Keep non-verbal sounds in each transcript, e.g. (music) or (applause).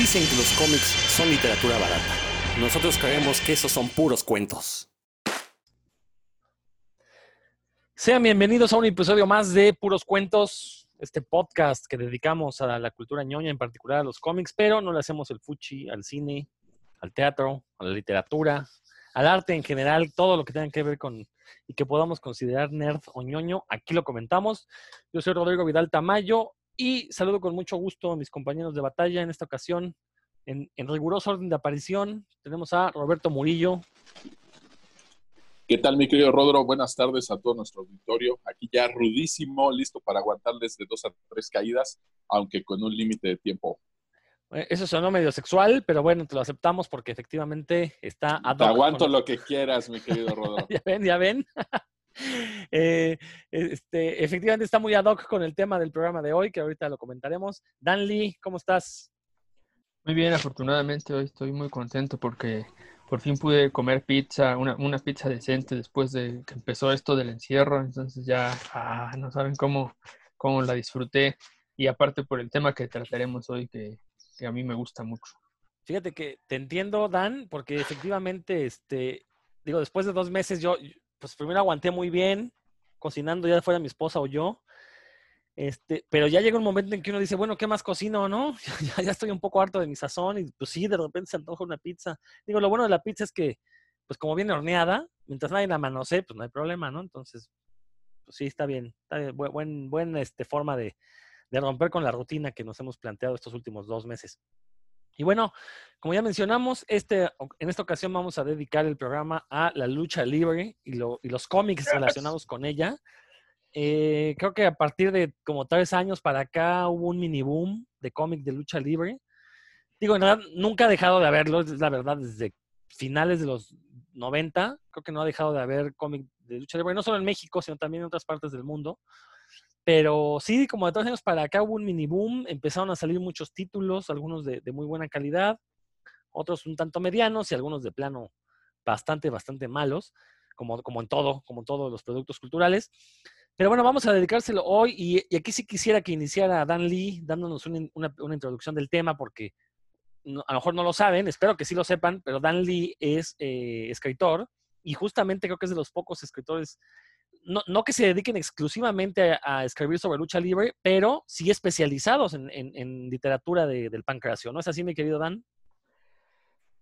Dicen que los cómics son literatura barata. Nosotros creemos que esos son puros cuentos. Sean bienvenidos a un episodio más de Puros Cuentos, este podcast que dedicamos a la cultura ñoña, en particular a los cómics, pero no le hacemos el fuchi al cine, al teatro, a la literatura, al arte en general, todo lo que tenga que ver con y que podamos considerar nerd o ñoño, aquí lo comentamos. Yo soy Rodrigo Vidal Tamayo y saludo con mucho gusto a mis compañeros de batalla en esta ocasión. En, riguroso orden de aparición, tenemos a Roberto Murillo. ¿Qué tal, mi querido Rodro? Buenas tardes a todo nuestro auditorio. Aquí ya rudísimo, listo para aguantarles de dos a tres caídas, aunque con un límite de tiempo. Eh, eso sonó medio sexual, pero bueno, te lo aceptamos porque efectivamente está Te aguanto lo que quieras, mi querido Rodro. (laughs) ya ven, ya ven. Eh, este, efectivamente está muy ad hoc con el tema del programa de hoy, que ahorita lo comentaremos. Dan Lee, ¿cómo estás? Muy bien, afortunadamente hoy estoy muy contento porque por fin pude comer pizza, una, una pizza decente después de que empezó esto del encierro, entonces ya ah, no saben cómo, cómo la disfruté y aparte por el tema que trataremos hoy que, que a mí me gusta mucho. Fíjate que te entiendo, Dan, porque efectivamente, este, digo, después de dos meses yo, pues primero aguanté muy bien, cocinando ya fuera mi esposa o yo. Este, pero ya llega un momento en que uno dice, bueno, ¿qué más cocino, no? (laughs) ya, estoy un poco harto de mi sazón y pues sí, de repente se antoja una pizza. Digo, lo bueno de la pizza es que, pues como viene horneada, mientras nadie la manosee, pues no hay problema, ¿no? Entonces, pues sí, está bien. Está bien, buen, buen, este, forma de, de romper con la rutina que nos hemos planteado estos últimos dos meses. Y bueno, como ya mencionamos, este, en esta ocasión vamos a dedicar el programa a la lucha libre y, los cómics relacionados con ella. Eh, creo que a partir de como tres años para acá hubo un mini boom de cómics de lucha libre. Digo, en realidad nunca ha dejado de haberlo, es la verdad, desde finales de los 90, creo que no ha dejado de haber cómics de lucha libre, no solo en México, sino también en otras partes del mundo. Pero sí, como de tres años para acá hubo un mini boom, empezaron a salir muchos títulos, algunos de, muy buena calidad, otros un tanto medianos y algunos de plano bastante, bastante malos, como, como en todo, como en todos los productos culturales. Pero bueno, vamos a dedicárselo hoy y, aquí sí quisiera que iniciara Dan Lee dándonos una, introducción del tema porque a lo mejor no lo saben, espero que sí lo sepan, pero Dan Lee es eh, escritor y justamente creo que es de los pocos escritores no, que se dediquen exclusivamente a, escribir sobre lucha libre, pero sí especializados en, literatura del pancracio, ¿no es así, mi querido Dan?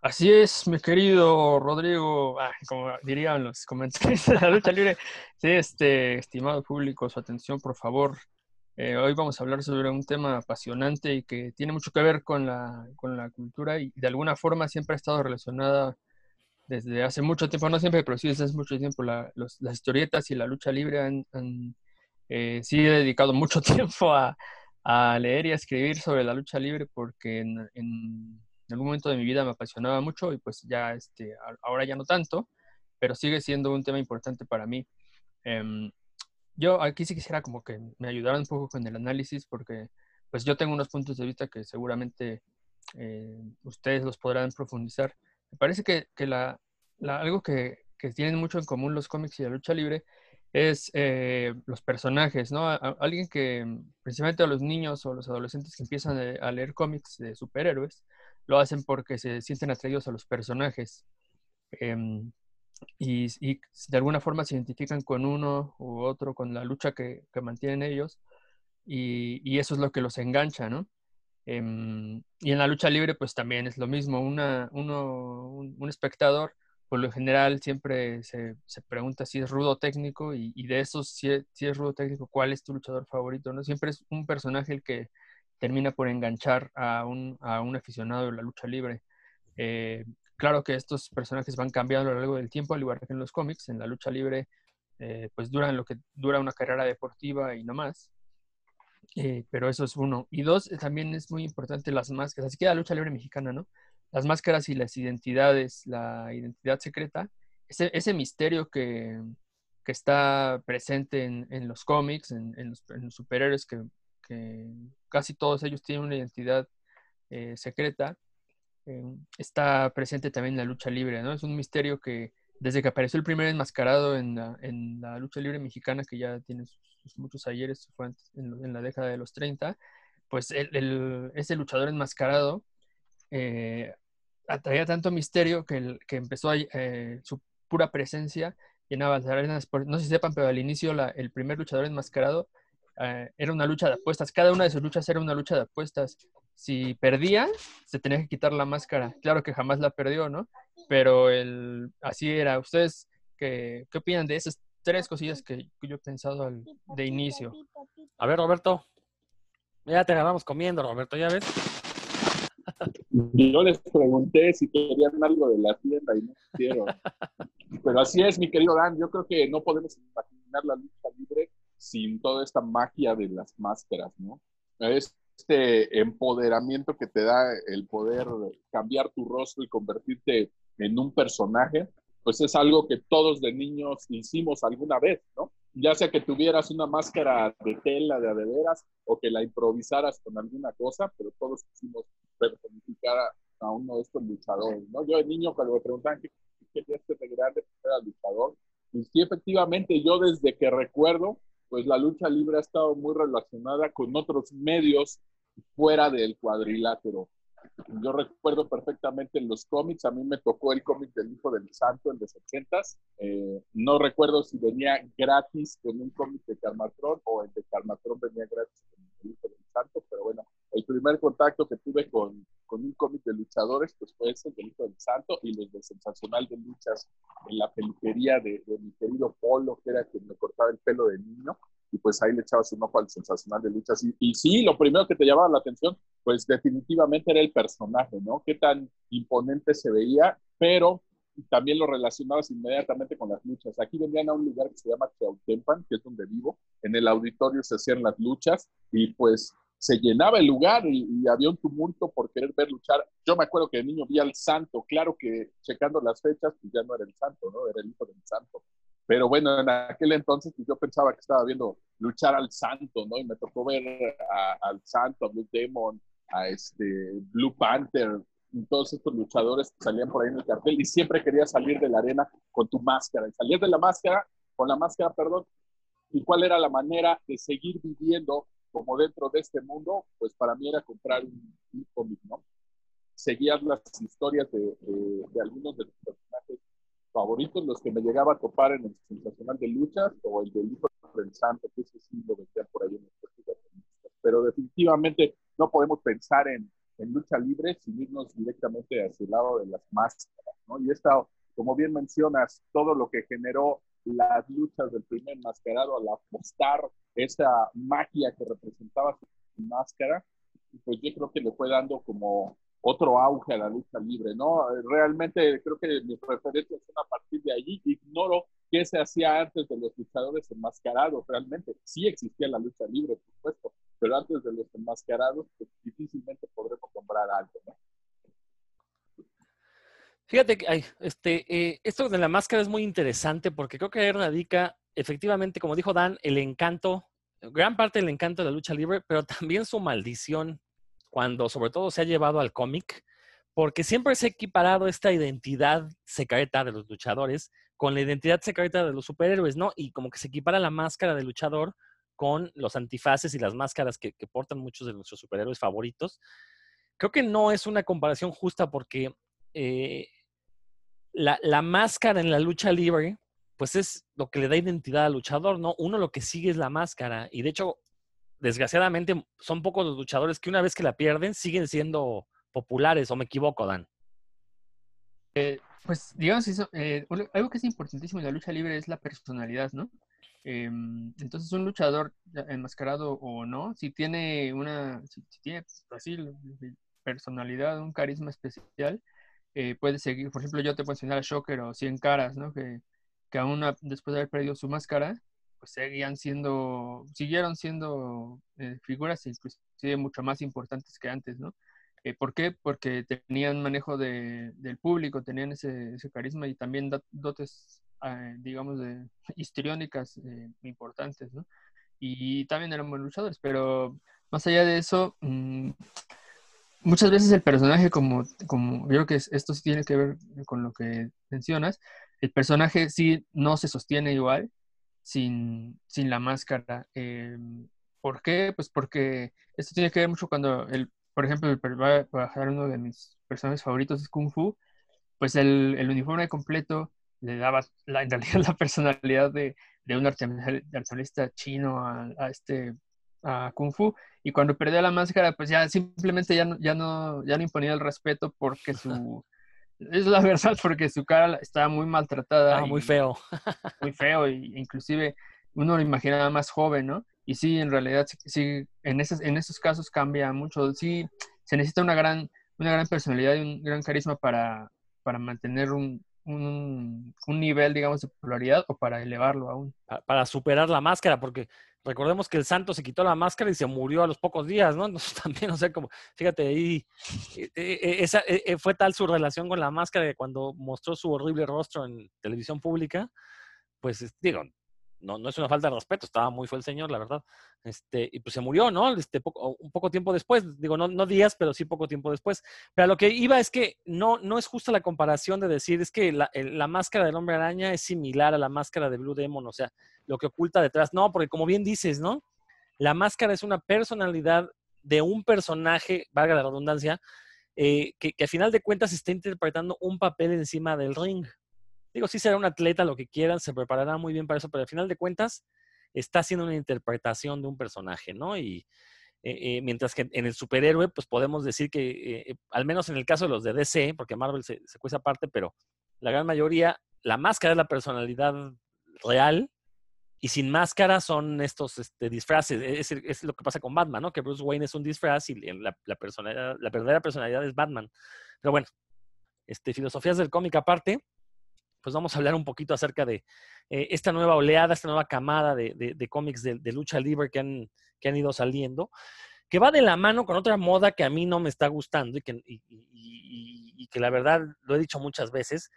Así es, mi querido Rodrigo, como dirían los comentarios de la lucha libre. Sí, este, estimado público, su atención, por favor. Eh, hoy vamos a hablar sobre un tema apasionante y que tiene mucho que ver con la, con la cultura y de alguna forma siempre ha estado relacionada desde hace mucho tiempo, no siempre, pero sí desde hace mucho tiempo, las historietas y la lucha libre han, eh, sí he dedicado mucho (laughs) tiempo a, leer y a escribir sobre la lucha libre porque en, algún momento de mi vida me apasionaba mucho y pues ya este, ahora ya no tanto, pero sigue siendo un tema importante para mí. Em, yo aquí sí quisiera como que me ayudaran un poco con el análisis porque pues yo tengo unos puntos de vista que seguramente eh, ustedes los podrán profundizar. Me parece que, la, algo que, tienen mucho en común los cómics y la lucha libre es eh, los personajes, ¿no? alguien que, principalmente a los niños o los adolescentes que empiezan a leer cómics de superhéroes, lo hacen porque se sienten atraídos a los personajes. Em, y, de alguna forma se identifican con uno u otro, con la lucha que, mantienen ellos, y, y, eso es lo que los engancha, ¿no? Em, y en la lucha libre, pues también es lo mismo. Una, uno, un, espectador, por lo general, siempre se, se pregunta si es rudo técnico y, de esos, si es, si es, rudo técnico, ¿cuál es tu luchador favorito? ¿no? Siempre es un personaje el que termina por enganchar a un, a un aficionado de la lucha libre. Eh, claro que estos personajes van cambiando a lo largo del tiempo, al igual que en los cómics. En la lucha libre, eh, pues duran lo que dura una carrera deportiva y no más. Eh, pero eso es uno. Y dos, eh, también es muy importante las máscaras, así que la lucha libre mexicana, ¿no? Las máscaras y las identidades, la identidad secreta, ese, ese misterio que, que, está presente en, en los cómics, en, los, superhéroes, que, casi todos ellos tienen una identidad eh, secreta, está presente también en la lucha libre, ¿no? Es un misterio que desde que apareció el primer enmascarado en la, lucha libre mexicana, que ya tiene muchos ayeres, fue en, la década de los 30, pues ese luchador enmascarado eh, atraía tanto misterio que, que empezó a, eh, su pura presencia llenaba las arenas. No sé si sepan, pero al inicio el primer luchador enmascarado eh, era una lucha de apuestas. Cada una de sus luchas era una lucha de apuestas. Si perdía, se tenía que quitar la máscara. Claro que jamás la perdió, ¿no? Pero el, así era. ¿Ustedes qué, qué opinan de esas tres cosillas que, yo he pensado de inicio? A ver, Roberto. Ya te agarramos comiendo, Roberto, ¿ya ves? Yo les pregunté si querían algo de la tienda y no quisieron. Pero así es, mi querido Dan. Yo creo que no podemos imaginar la lucha libre sin toda esta magia de las máscaras, ¿no? Este empoderamiento que te da el poder cambiar tu rostro y convertirte en un personaje, pues es algo que todos de niños hicimos alguna vez, ¿no? Ya sea que tuvieras una máscara de tela de adeveras o que la improvisaras con alguna cosa, pero todos quisimos personificar a, uno de estos luchadores, ¿no? Yo de niño cuando me preguntaban qué quería ser de grande, pues era luchador. Y sí, efectivamente, yo desde que recuerdo, pues la lucha libre ha estado muy relacionada con otros medios fuera del cuadrilátero. Yo recuerdo perfectamente en los cómics, a mí me tocó el cómic del Hijo del Santo en los ochentas. Eh, no recuerdo si venía gratis con un cómic de Carmatron o el de Carmatron venía gratis con el Hijo del Santo, pero bueno, el primer contacto que tuve con, con un cómic de luchadores, pues fue ese del Hijo del Santo y los de Sensacional de Luchas en la peluquería de, de mi querido Polo, que era quien me cortaba el pelo de niño y pues ahí le echabas un ojo al sensacional de luchas. Y, y, sí, lo primero que te llamaba la atención, pues definitivamente era el personaje, ¿no? Qué tan imponente se veía, pero también lo relacionabas inmediatamente con las luchas. Aquí venían a un lugar que se llama Teautempan, que es donde vivo. En el auditorio se hacían las luchas y pues se llenaba el lugar y, y, había un tumulto por querer ver luchar. Yo me acuerdo que de niño vi al santo, claro que checando las fechas, pues ya no era el santo, ¿no? Era el hijo del santo. Pero bueno, en aquel entonces pues, yo pensaba que estaba viendo luchar al santo, ¿no? Y me tocó ver al santo, a Blue Demon, a este Blue Panther, y todos estos luchadores que salían por ahí en el cartel y siempre quería salir de la arena con tu máscara. Y salir de la máscara, con la máscara, perdón, y cuál era la manera de seguir viviendo como dentro de este mundo, pues para mí era comprar un, cómic, ¿no? Seguías las historias de, de, de algunos de los personajes favoritos, los que me llegaba a topar en el Sensacional de Luchas o el del Hijo del Santo, que ese sí lo vendía por ahí en el Pero definitivamente no podemos pensar en, en, lucha libre sin irnos directamente hacia el lado de las máscaras, ¿no? Y esta, como bien mencionas, todo lo que generó las luchas del primer mascarado al apostar esa magia que representaba su máscara, pues yo creo que le fue dando como otro auge a la lucha libre, ¿no? Realmente creo que mis referencias son a partir de allí. Ignoro qué se hacía antes de los luchadores enmascarados, realmente. Sí existía la lucha libre, por supuesto, pero antes de los enmascarados, pues difícilmente podremos nombrar algo, ¿no? Fíjate que este, eh, esto de la máscara es muy interesante porque creo que ahí radica, efectivamente, como dijo Dan, el encanto, gran parte del encanto de la lucha libre, pero también su maldición cuando sobre todo se ha llevado al cómic, porque siempre se ha equiparado esta identidad secreta de los luchadores con la identidad secreta de los superhéroes, ¿no? Y como que se equipara la máscara del luchador con los antifaces y las máscaras que, portan muchos de nuestros superhéroes favoritos. Creo que no es una comparación justa porque eh, la, la, máscara en la lucha libre, pues es lo que le da identidad al luchador, ¿no? Uno lo que sigue es la máscara. Y de hecho, desgraciadamente son pocos los luchadores que una vez que la pierden siguen siendo populares, o me equivoco, Dan. Eh, pues digamos eso, eh, algo que es importantísimo en la lucha libre es la personalidad, ¿no? Em, entonces un luchador enmascarado o no, si tiene una, si, tiene así personalidad, un carisma especial, eh, puede seguir, por ejemplo yo te puedo enseñar a Shocker o Cien Caras, ¿no? Que, que aún después de haber perdido su máscara, pues seguían siendo, siguieron siendo eh, figuras inclusive mucho más importantes que antes, ¿no? Eh, ¿Por qué? Porque tenían manejo de, del público, tenían ese, ese carisma y también dotes, eh, digamos, de (laughs) histriónicas importantes, ¿no? Y, también eran buenos luchadores, pero más allá de eso, mmm, muchas veces el personaje, como, como yo creo que esto sí tiene que ver con lo que mencionas, el personaje sí no se sostiene igual, sin, sin la máscara. Eh, ¿Por qué? Pues porque esto tiene que ver mucho cuando el, por ejemplo, a bajar uno de mis personajes favoritos es Kung Fu, pues el, el uniforme completo le daba la, en realidad (laughs) la personalidad de, de un articulista chino a, a, este a Kung Fu y cuando perdía la máscara pues ya simplemente ya no, ya no, ya no imponía el respeto porque (laughs) su es la (laughs) verdad porque su cara estaba muy maltratada. Ah, muy feo. muy feo e inclusive uno lo imaginaba más joven, ¿no? Y sí, en realidad sí, en, esos, en esos casos cambia mucho. Sí, se necesita una gran, una gran personalidad y un gran carisma para, para mantener un, un, nivel, digamos, de popularidad o para elevarlo aún. Para superar la máscara, porque recordemos que el santo se quitó la máscara y se murió a los pocos días, ¿no? (laughs) Entonces también, o sea, como, fíjate, ahí eh, eh, eh, esa, fue tal su relación con la máscara que cuando mostró su horrible rostro en televisión pública, pues digo, no, no es una falta de respeto, estaba muy fue el señor, la verdad. Este, y pues se murió, ¿no? Este, poco, un poco tiempo después, digo, no, no días, pero sí poco tiempo después. Pero a lo que iba es que no, no es justa la comparación de decir, es que la, la, máscara del hombre araña es similar a la máscara de Blue Demon, o sea, lo que oculta detrás. No, porque como bien dices, ¿no? La máscara es una personalidad de un personaje, valga la redundancia, eh, que, que a final de cuentas está interpretando un papel encima del ring. Digo, sí será un atleta, lo que quieran, se preparará muy bien para eso, pero al final de cuentas está haciendo una interpretación de un personaje, ¿no? Y eh, eh, mientras que en el superhéroe, pues podemos decir que, eh, al menos en el caso de los de DC, porque Marvel se, se cuesta aparte, pero la gran mayoría, la máscara es la personalidad real y sin máscara son estos este, disfraces. Es, es, lo que pasa con Batman, ¿no? Que Bruce Wayne es un disfraz y la, la, la verdadera personalidad es Batman. Pero bueno, este, filosofías del cómic aparte pues vamos a hablar un poquito acerca de eh, esta nueva oleada, esta nueva camada de, de, cómics de, de, lucha libre que han, que han ido saliendo, que va de la mano con otra moda que a mí no me está gustando y que, y que la verdad lo he dicho muchas veces.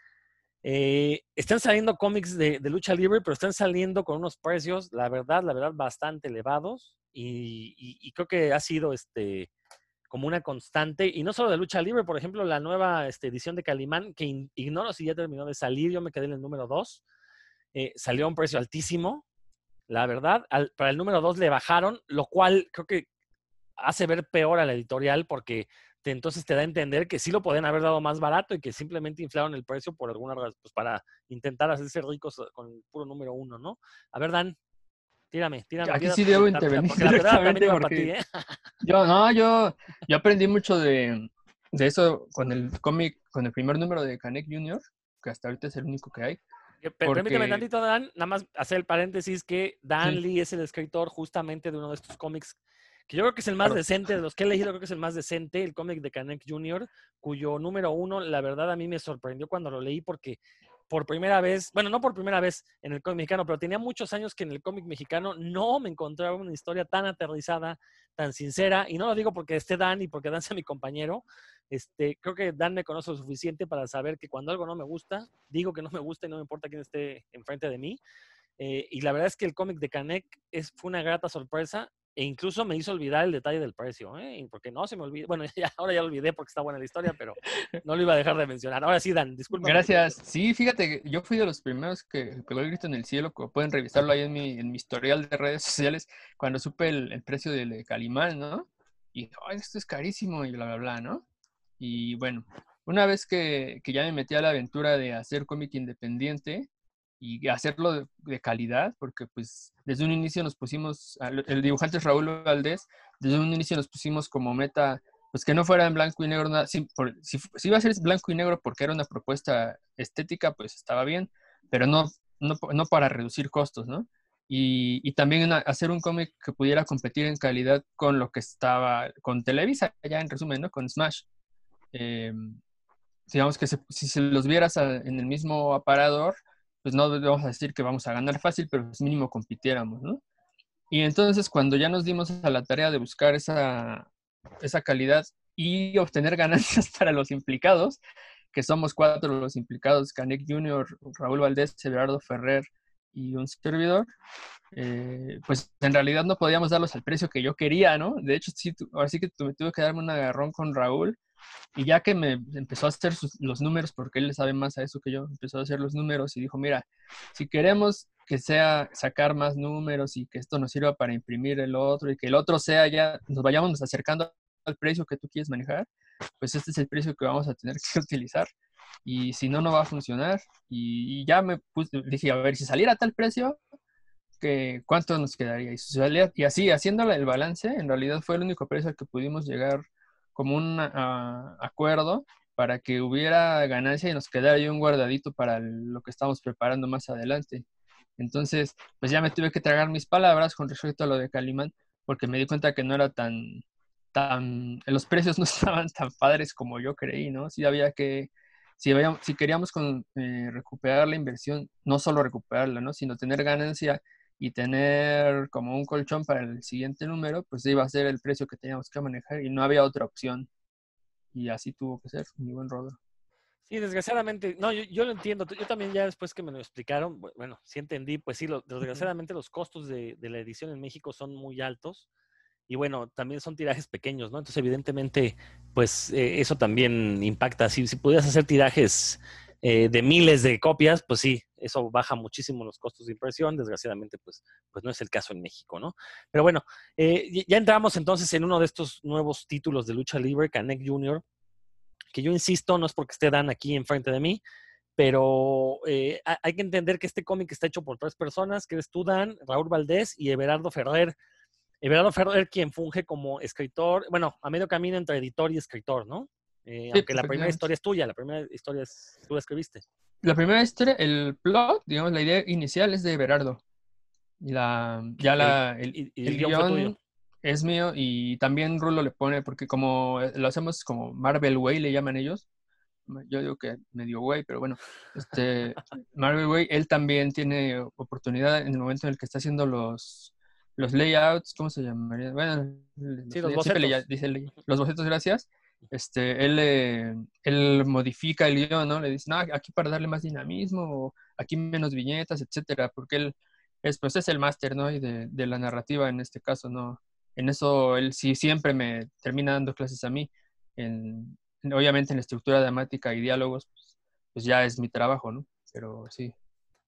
Eh, están saliendo cómics de, lucha libre, pero están saliendo con unos precios, la verdad, la verdad, bastante elevados. Y, creo que ha sido este, como una constante, y no solo de lucha libre, por ejemplo, la nueva este, edición de Calimán, que ignoro si ya terminó de salir, yo me quedé en el número 2, eh, salió a un precio altísimo, la verdad, para el número 2 le bajaron, lo cual creo que hace ver peor a la editorial porque te, entonces te da a entender que sí lo podían haber dado más barato y que simplemente inflaron el precio por alguna razón, pues para intentar hacerse ricos con el puro número uno, ¿no? A ver, Dan, Tírame, tírame. Aquí sí debo intervenir directamente porque (laughs) ¿eh? yo, no, yo, yo aprendí mucho de, de eso con el cómic, con el primer número de Canek Jr., que hasta ahorita es el único que hay. Porque... Permíteme tantito, Dan, nada más hacer el paréntesis que Dan Lee es el escritor justamente de uno de estos cómics que yo creo que es el más decente de los que he leído, creo que es el más decente, el cómic de Canek Jr., cuyo número uno, la verdad a mí me sorprendió cuando lo leí porque por primera vez, bueno, no por primera vez en el cómic mexicano, pero tenía muchos años que en el cómic mexicano no me encontraba una historia tan aterrizada, tan sincera, y no lo digo porque esté Dan y porque Dan sea mi compañero, este, creo que Dan me conoce lo suficiente para saber que cuando algo no me gusta, digo que no me gusta y no me importa quién esté enfrente de mí. Eh, y la verdad es que el cómic de Canek es, fue una grata sorpresa e incluso me hizo olvidar el detalle del precio, ¿eh? porque no se me olvidó. Bueno, (laughs) ya, ahora ya lo olvidé porque está buena la historia, pero (laughs) no lo iba a dejar de mencionar. Ahora sí, Dan, disculpa. Gracias. Sí, fíjate, yo fui de los primeros que pegó el grito en el cielo. Pueden revisarlo ahí en mi, en mi historial de redes (laughs) sociales cuando supe el, el precio del Calimán, ¿no? Y oh, esto es carísimo y bla, bla, bla, ¿no? Y bueno, una vez que, que ya me metí a la aventura de hacer cómic independiente, y hacerlo de, calidad, porque pues desde un inicio nos pusimos, el dibujante es Raúl Valdés, desde un inicio nos pusimos como meta, pues que no fuera en blanco y negro, nada, si, si, iba a ser blanco y negro porque era una propuesta estética, pues estaba bien, pero no, no, no para reducir costos, ¿no? Y, y también hacer un cómic que pudiera competir en calidad con lo que estaba, con Televisa, ya en resumen, ¿no? Con Smash. Eh, digamos que si se los vieras en el mismo aparador, pues no vamos a decir que vamos a ganar fácil, pero pues mínimo compitiéramos, ¿no? Y entonces cuando ya nos dimos a la tarea de buscar esa, esa calidad y obtener ganancias (laughs) para los implicados, que somos cuatro los implicados, Canek Jr., Raúl Valdés, Everardo Ferrer y un servidor, eh, pues en realidad no podíamos darlos al precio que yo quería, ¿no? De hecho, sí que tuve que darme un agarrón con Raúl y ya que me empezó a hacer los números, porque él le sabe más a eso que yo, empezó a hacer los números y dijo, mira, si queremos que sea sacar más números y que esto nos sirva para imprimir el otro y que el otro sea ya, nos vayamos acercando al precio que tú quieres manejar, pues este es el precio que vamos a tener que (laughs) utilizar. Y si no, no va a funcionar. Y, ya me puse, dije, a ver, si saliera tal precio, que, ¿cuánto nos quedaría? Y, y así, haciendo el balance, en realidad fue el único precio al que pudimos llegar como un ah, acuerdo para que hubiera ganancia y nos quedara ahí un guardadito para lo que estamos preparando más adelante. Entonces, pues ya me tuve que tragar mis palabras con respecto a lo de Calimán, porque me di cuenta que no era tan, tan, los precios (laughs) no estaban tan padres como yo creí, ¿no? Sí había que, si, si queríamos con, eh, recuperar la inversión, no solo recuperarla, ¿no? Sino tener ganancia y tener como un colchón para el siguiente número, pues iba a ser el precio que teníamos que manejar y no había otra opción. Y así tuvo que ser, mi buen Rodro. Sí, desgraciadamente, no, yo, lo entiendo. Yo también ya después que me lo explicaron, bueno, sí entendí, pues sí, desgraciadamente los costos de, la edición en México son muy altos y bueno, también son tirajes pequeños, ¿no? Entonces, evidentemente, pues eh, eso también impacta. Si, si pudieras hacer tirajes eh, de miles de copias, pues sí, eso baja muchísimo los costos de impresión. Desgraciadamente, pues, pues no es el caso en México, ¿no? Pero bueno, eh, ya entramos entonces en uno de estos nuevos títulos de lucha libre, Canek Jr., que yo insisto, no es porque esté Dan aquí enfrente de mí, pero eh, hay que entender que este cómic está hecho por tres personas, que eres tú, Dan, Raúl Valdés y Everardo Ferrer. Everardo Ferrer, quien funge como escritor, bueno, a medio camino entre editor y escritor, ¿no? Eh, aunque la primera historia es tuya, la primera historia es, tú la escribiste. La primera historia, el plot, digamos, la idea inicial es de Everardo. Y la, ya la, el, el, guion, es mío y también Rulo le pone, porque como eh, lo hacemos como Marvel Way, le llaman ellos. Yo digo que medio way, pero bueno, este, (laughs) Marvel Way, él también tiene oportunidad en el momento en el que está haciendo los, los layouts, ¿cómo se llamaría? Bueno, los, bocetos. dice los bocetos, gracias. Este, él, él modifica el guion, ¿no? Le dice, no, aquí para darle más dinamismo, aquí menos viñetas, etcétera, porque él es, pues es el máster, ¿no? Y de, de la narrativa en este caso, ¿no? en eso él sí siempre me termina dando clases a mí. En, obviamente en la estructura dramática y diálogos, pues, pues, ya es mi trabajo, ¿no? Pero sí.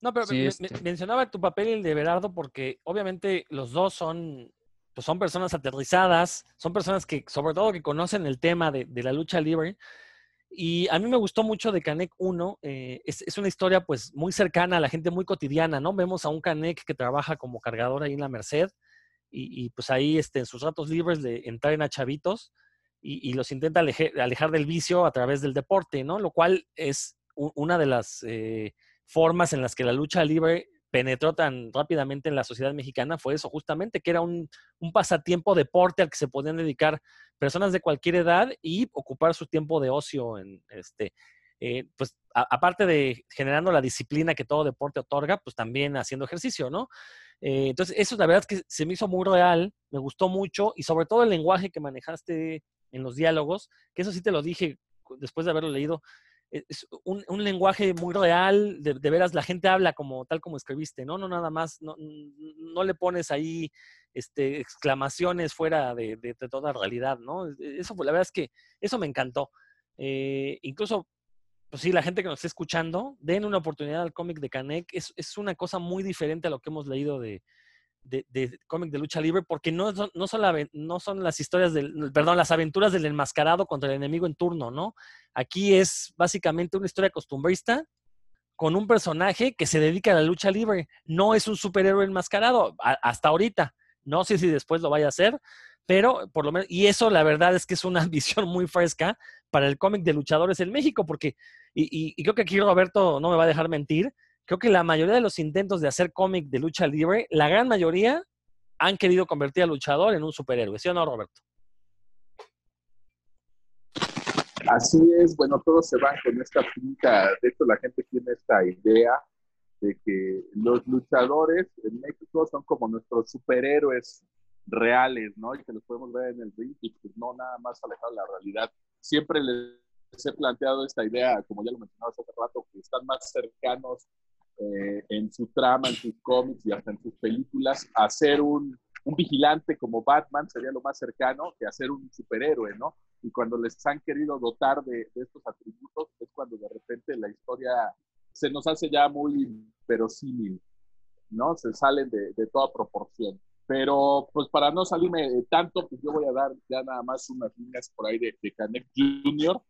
No, pero este mencionaba tu papel y el de Berardo porque obviamente los dos son, pues son personas aterrizadas, son personas que sobre todo que conocen el tema de, la lucha libre. Y a mí me gustó mucho de Canek 1, eh, es, es, una historia pues muy cercana a la gente, muy cotidiana, ¿no? Vemos a un Canek que trabaja como cargador ahí en la Merced, y, pues ahí este, en sus ratos libres le entran a chavitos y, los intenta alejar, del vicio a través del deporte, ¿no? Lo cual es una de las eh, formas en las que la lucha libre penetró tan rápidamente en la sociedad mexicana fue eso, justamente, que era un, pasatiempo deporte al que se podían dedicar personas de cualquier edad y ocupar su tiempo de ocio en este. Eh, pues aparte de generando la disciplina que todo deporte otorga, pues también haciendo ejercicio, ¿no? Eh, entonces, eso la verdad es que se me hizo muy real, me gustó mucho y sobre todo el lenguaje que manejaste en los diálogos, que eso sí te lo dije después de haberlo leído, es un, lenguaje muy real, de, veras la gente habla como tal como escribiste, ¿no? No nada más, no, no le pones ahí este, exclamaciones fuera de, de, toda realidad, ¿no? E, eso, la verdad es que eso me encantó. Eh, incluso pues sí, la gente que nos está escuchando, den una oportunidad al cómic de Canek. Es, es, una cosa muy diferente a lo que hemos leído de, de, cómic de lucha libre, porque no, no, son no son las historias del, perdón, las aventuras del enmascarado contra el enemigo en turno, ¿no? Aquí es básicamente una historia costumbrista con un personaje que se dedica a la lucha libre. No es un superhéroe enmascarado, hasta ahorita. No sé si después lo vaya a hacer, pero por lo menos, y eso la verdad es que es una (laughs) visión muy fresca para el cómic de luchadores en México, porque, y, creo que aquí Roberto no me va a dejar mentir, creo que la mayoría de los intentos de hacer cómic de lucha libre, la gran mayoría han querido convertir al luchador en un superhéroe, ¿sí o no, Roberto? Así es, bueno, todos se van con esta pinta, de hecho la gente tiene esta idea de que los luchadores en México son como nuestros superhéroes reales, ¿no? Y que los podemos ver en el ring y pues no nada más alejado de la realidad siempre les he planteado esta idea, como ya lo mencionabas hace rato, que están más cercanos eh, en su trama, en sus cómics y hasta en sus películas, a ser un, un, vigilante como Batman sería lo más cercano que a ser un superhéroe, ¿no? Y cuando les han querido dotar de, de estos atributos es cuando de repente la historia se nos hace ya muy verosímil, ¿no? Se salen de, de toda proporción. Pero pues para no salirme tanto, pues yo voy a dar ya nada más unas líneas por ahí de, de Canek Jr.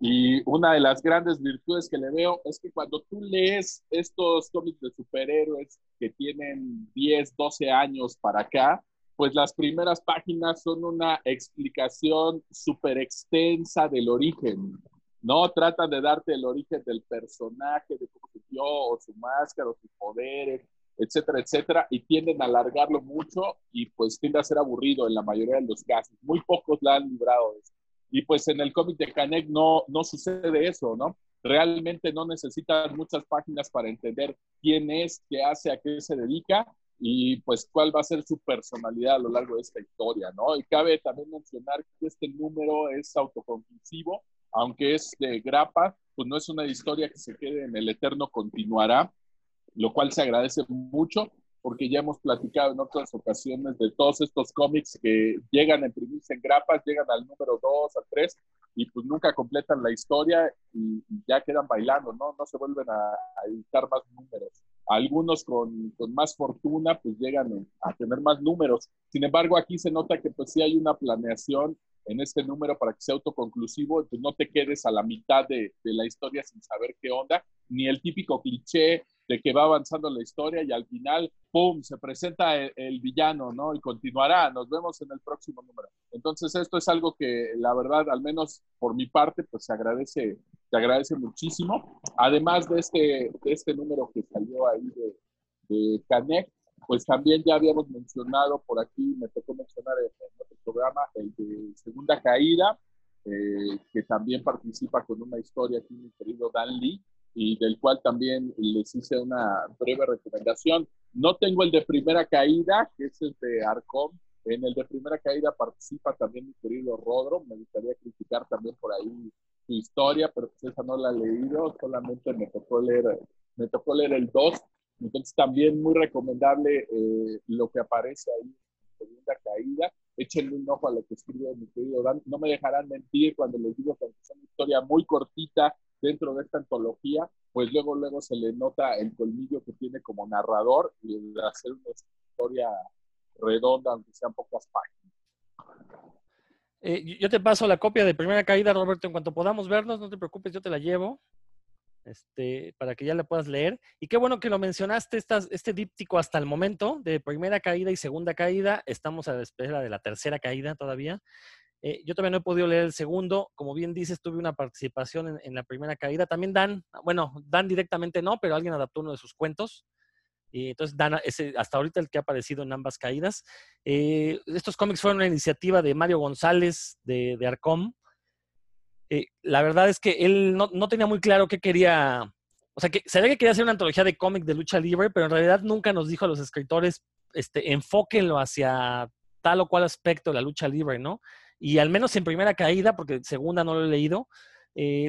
Y una de las grandes virtudes que le veo es que cuando tú lees estos cómics de superhéroes que tienen 10, 12 años para acá, pues las primeras páginas son una explicación súper extensa del origen, ¿no? Tratan de darte el origen del personaje, de cómo dio, o su máscara, o sus poderes, etcétera, etcétera, y tienden a alargarlo mucho y pues tiende a ser aburrido en la mayoría de los casos. Muy pocos la han librado de eso. Y pues en el cómic de Canek no, no sucede eso, ¿no? Realmente no necesitas muchas páginas para entender quién es, qué hace, a qué se dedica y pues cuál va a ser su personalidad a lo largo de esta historia, ¿no? Y cabe también mencionar que este número es autoconclusivo, aunque es de grapa, pues no es una historia que se quede en el eterno continuará, lo cual se agradece mucho porque ya hemos platicado en otras ocasiones de todos estos cómics que llegan a imprimirse en grapas, llegan al número 2, al 3, y pues nunca completan la historia y, ya quedan bailando, ¿no? No se vuelven a, a editar más números. Algunos con, con, más fortuna pues llegan a tener más números. Sin embargo, aquí se nota que pues sí hay una planeación en este número para que sea autoconclusivo, pues no te quedes a la mitad de, de la historia sin saber qué onda, ni el típico cliché de que va avanzando la historia y al final, ¡pum!, se presenta el, villano, ¿no? Y continuará, nos vemos en el próximo número. Entonces, esto es algo que la verdad, al menos por mi parte, pues se agradece, se agradece muchísimo. Además de este, de este número que salió ahí de, de pues también ya habíamos mencionado por aquí, me tocó mencionar en, en otro programa, el de Segunda Caída, eh, que también participa con una historia aquí mi querido Dan Lee, y del cual también les hice una breve recomendación. No tengo el de primera caída, que es el de Arcom. En el de primera caída participa también mi querido Rodro. Me gustaría criticar también por ahí su historia, pero pues esa no la he leído, solamente me tocó leer, me tocó leer el 2. Entonces también muy recomendable eh, lo que aparece ahí en segunda caída. Échenle un ojo a lo que escribe mi querido Dan. No me dejarán mentir cuando les digo que es una historia muy cortita, dentro de esta antología, pues luego, luego se le nota el colmillo que tiene como narrador y el hacer una historia redonda, aunque sean pocas páginas. Eh, yo te paso la copia de primera caída, Roberto, en cuanto podamos vernos, no te preocupes, yo te la llevo. Este, para que ya la puedas leer. Y qué bueno que lo mencionaste, este díptico hasta el momento de primera caída y segunda caída. Estamos a la espera de la tercera caída todavía. Eh, yo todavía no he podido leer el segundo. Como bien dices, tuve una participación en, la primera caída. También Dan, bueno, Dan directamente no, pero alguien adaptó uno de sus cuentos. Y entonces Dan es hasta ahorita el que ha aparecido en ambas caídas. Eh, estos cómics fueron una iniciativa de Mario González de, Arcom. Eh, la verdad es que él no, no, tenía muy claro qué quería. O sea, que sabía que quería hacer una antología de cómic de lucha libre, pero en realidad nunca nos dijo a los escritores, este, enfóquenlo hacia tal o cual aspecto de la lucha libre, ¿no? Y al menos en primera caída, porque segunda no lo he leído, eh,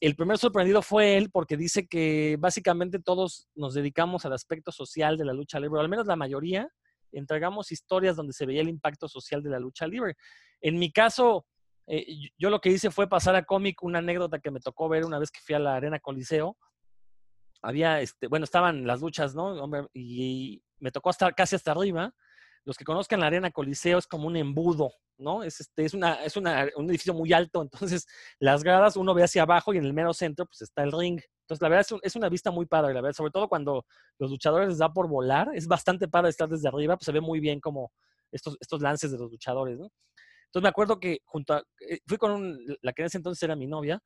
el, primer sorprendido fue él porque dice que básicamente todos nos dedicamos al aspecto social de la lucha libre, o al menos la mayoría, entregamos historias donde se veía el impacto social de la lucha libre. En mi caso, eh, yo lo que hice fue pasar a cómic una anécdota que me tocó ver una vez que fui a la Arena Coliseo. Había, este, bueno, estaban las luchas, ¿no? y me tocó estar casi hasta arriba los que conozcan la Arena Coliseo es como un embudo, ¿no? Es, este, es, una, es un edificio muy alto, entonces (laughs) las gradas uno ve hacia abajo y en el mero centro pues está el ring. Entonces la verdad es, una vista muy padre, la verdad, sobre todo cuando los luchadores les da por volar, es bastante padre estar desde arriba, pues se ve muy bien como estos, estos lances de los luchadores, ¿no? Entonces me acuerdo que junto a, eh, fui con la que en ese entonces era mi novia,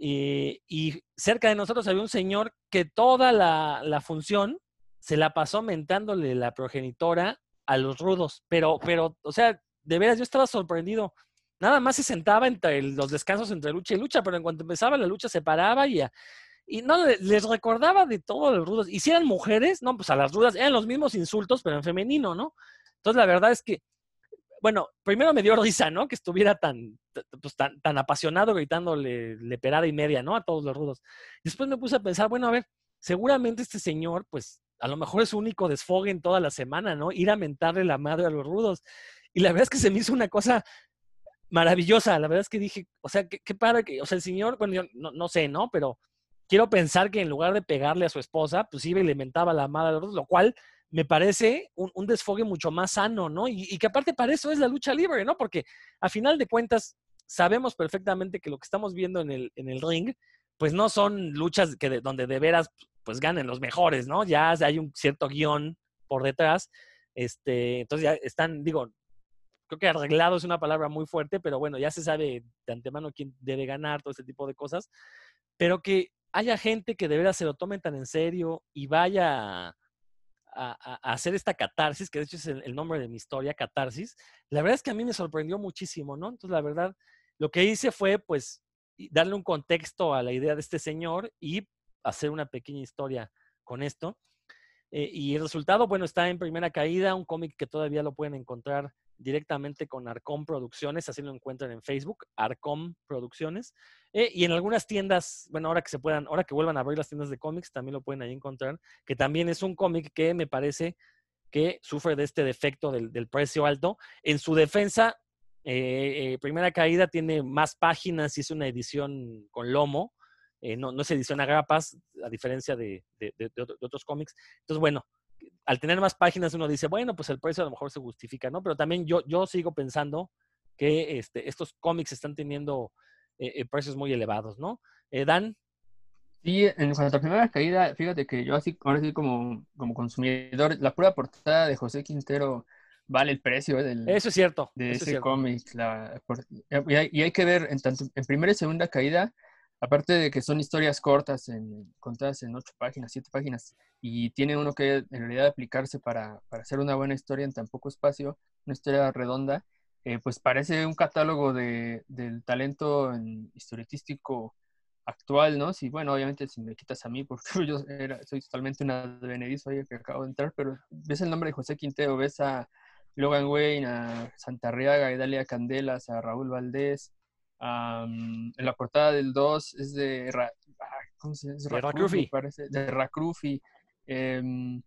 y, y cerca de nosotros había un señor que toda la función se la pasó mentándole la progenitora a los rudos, pero, pero, o sea, de veras yo estaba sorprendido. Nada más se sentaba entre los descansos entre lucha y lucha, pero en cuanto empezaba la lucha se paraba y, y no les recordaba de todos los rudos. Y si eran mujeres, no, pues a las rudas eran los mismos insultos, pero en femenino, ¿no? Entonces la verdad es que, bueno, primero me dio risa, ¿no? Que estuviera tan, pues, tan, tan apasionado gritándole leperada y media, ¿no? A todos los rudos. Después me puse a pensar, bueno, a ver, seguramente este señor, pues a lo mejor es único desfogue en toda la semana, ¿no? Ir a mentarle la madre a los rudos. Y la verdad es que se me hizo una cosa maravillosa. La verdad es que dije, o sea, qué, padre que, o sea, el señor, bueno, yo no, sé, ¿no? Pero quiero pensar que en lugar de pegarle a su esposa, pues iba y le mentaba la madre a los rudos, lo cual me parece un, desfogue mucho más sano, ¿no? Y, que aparte para eso es la lucha libre, ¿no? Porque a final de cuentas sabemos perfectamente que lo que estamos viendo en el, en el ring, pues no son luchas que donde de veras pues ganen los mejores, ¿no? Ya hay un cierto guion por detrás. Este, entonces ya están, digo, creo que arreglado es una palabra muy fuerte, pero bueno, ya se sabe de antemano quién debe ganar, todo ese tipo de cosas. Pero que haya gente que de veras se lo tomen tan en serio y vaya a, hacer esta catarsis, que de hecho es el, nombre de mi historia, catarsis, la verdad es que a mí me sorprendió muchísimo, ¿no? Entonces, la verdad, lo que hice fue, pues, darle un contexto a la idea de este señor y hacer una pequeña historia con esto. Eh, y el resultado, bueno, está en primera caída, un cómic que todavía lo pueden encontrar directamente con Arcom Producciones, así lo encuentran en Facebook, Arcom Producciones. Eh, y en algunas tiendas, bueno, ahora que se puedan, ahora que vuelvan a abrir las tiendas de cómics, también lo pueden ahí encontrar, que también es un cómic que me parece que sufre de este defecto del, precio alto. En su defensa, eh, Primera Caída tiene más páginas y es una edición con lomo. No, no, es edición a grapas, a diferencia de, de, de otros cómics. Entonces, bueno, al tener más páginas uno dice, bueno, pues el precio a lo mejor se justifica, ¿no? Pero también yo, yo sigo pensando que este, estos cómics están teniendo eh, eh, precios muy elevados, ¿no? Eh, Dan. Sí, en cuanto a primera caída, fíjate que yo así, ahora sí como, como consumidor, la pura portada de José Quintero vale el precio del, eso es cierto, de ese cómic. Y, y, hay que ver, en, tanto, en primera y segunda caída, Aparte de que son historias cortas, en, contadas en ocho páginas, siete páginas, y tiene uno que en realidad aplicarse para, para hacer una buena historia en tan poco espacio, una historia redonda, eh, pues parece un catálogo de, del talento historietístico actual, ¿no? Si, bueno, obviamente si me quitas a mí, porque (laughs) yo era, soy totalmente una ahí que acabo de entrar, pero ves el nombre de José Quintero, ves a Logan Wayne, a Santarriaga, a Dalia Candelas, a Raúl Valdés, en la portada del 2 es de, ¿cómo se llama? De Parece, de Racrufi. Em,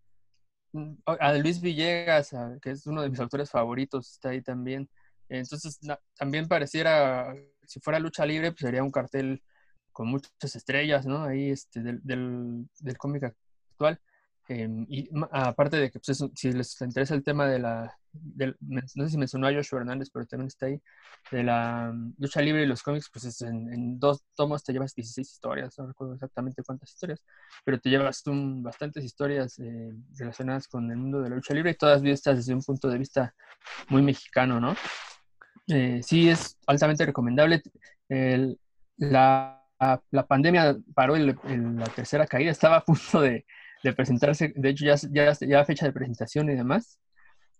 a Luis Villegas, que es uno de mis autores favoritos, está ahí también. Entonces, también pareciera, si fuera lucha libre, pues sería un cartel con muchas estrellas, ¿no? Ahí este, del, del, del cómic actual. Em, y aparte de que pues si les interesa el tema de la, no sé si mencionó a Joshua Hernández, pero también está ahí, de la mm, lucha libre y los cómics, pues en, dos tomos te llevas 16 historias, no recuerdo exactamente cuántas historias, pero te llevas bastantes historias eh, relacionadas con el mundo de la lucha libre y todas vistas desde un punto de vista muy mexicano, ¿no? Eh, sí, es altamente recomendable. la, la, pandemia paró en la tercera caída, estaba a punto de de presentarse, de hecho ya, ya, ya fecha de presentación y demás,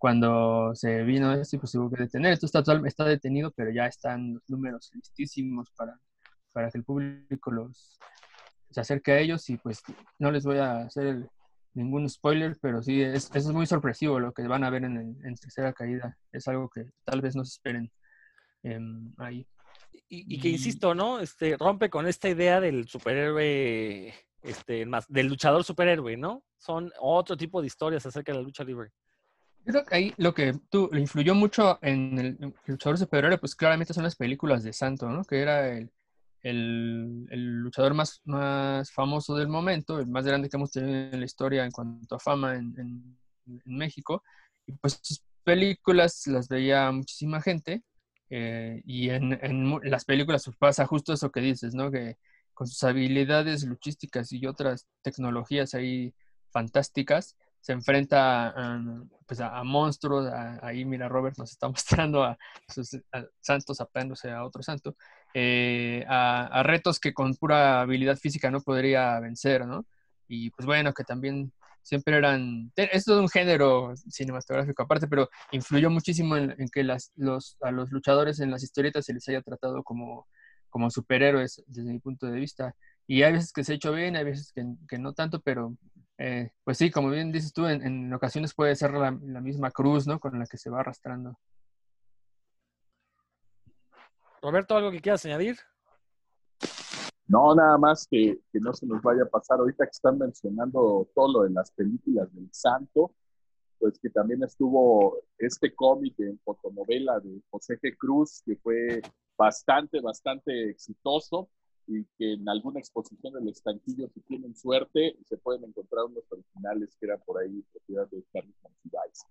cuando se vino esto, pues tuvo que detener. Esto está, está detenido, pero ya están los números listísimos para, para que el público los se acerque a ellos y pues no les voy a hacer ningún spoiler, pero sí, es, es muy sorpresivo lo que van a ver en, en tercera caída. Es algo que tal vez no se esperen em, ahí. Y, y, que insisto, ¿no? Este, rompe con esta idea del superhéroe este, más, del luchador superhéroe, ¿no? Son otro tipo de historias acerca de la lucha libre. Yo creo que ahí lo que tú le influyó mucho en el, luchador superhéroe, pues claramente son las películas de Santo, ¿no? Que era el, el, el, luchador más, más famoso del momento, el más grande que hemos tenido en la historia en cuanto a fama en, en, en México. Y pues sus películas las veía muchísima gente. Eh, y en, en, las películas pues, pasa justo eso que dices, ¿no? Que con sus habilidades luchísticas y otras tecnologías ahí fantásticas, se enfrenta a, pues a, monstruos, ahí mira Robert nos está (laughs) mostrando a sus santos apándose a otro santo, eh, a, retos que con pura habilidad física no podría vencer, ¿no? Y pues bueno, que también siempre eran, es todo un género cinematográfico aparte, pero influyó muchísimo en, que las, los, a los luchadores en las historietas se les haya tratado como como superhéroes desde mi punto de vista. Y hay veces que se ha hecho bien, hay veces que, no tanto, pero eh, pues sí, como bien dices tú, en, ocasiones puede ser la, misma cruz, ¿no? Con la que se va arrastrando. Roberto, ¿algo que quieras añadir? No, nada más que, que, no se nos vaya a pasar ahorita que están mencionando todo lo de las películas del santo, pues que también estuvo este cómic en fotonovela de José G. Cruz, que fue bastante, bastante exitoso. y que en alguna exposición del estanquillo, si tienen suerte, se pueden encontrar unos originales que eran por ahí propiedad de Carlos Monsiváis.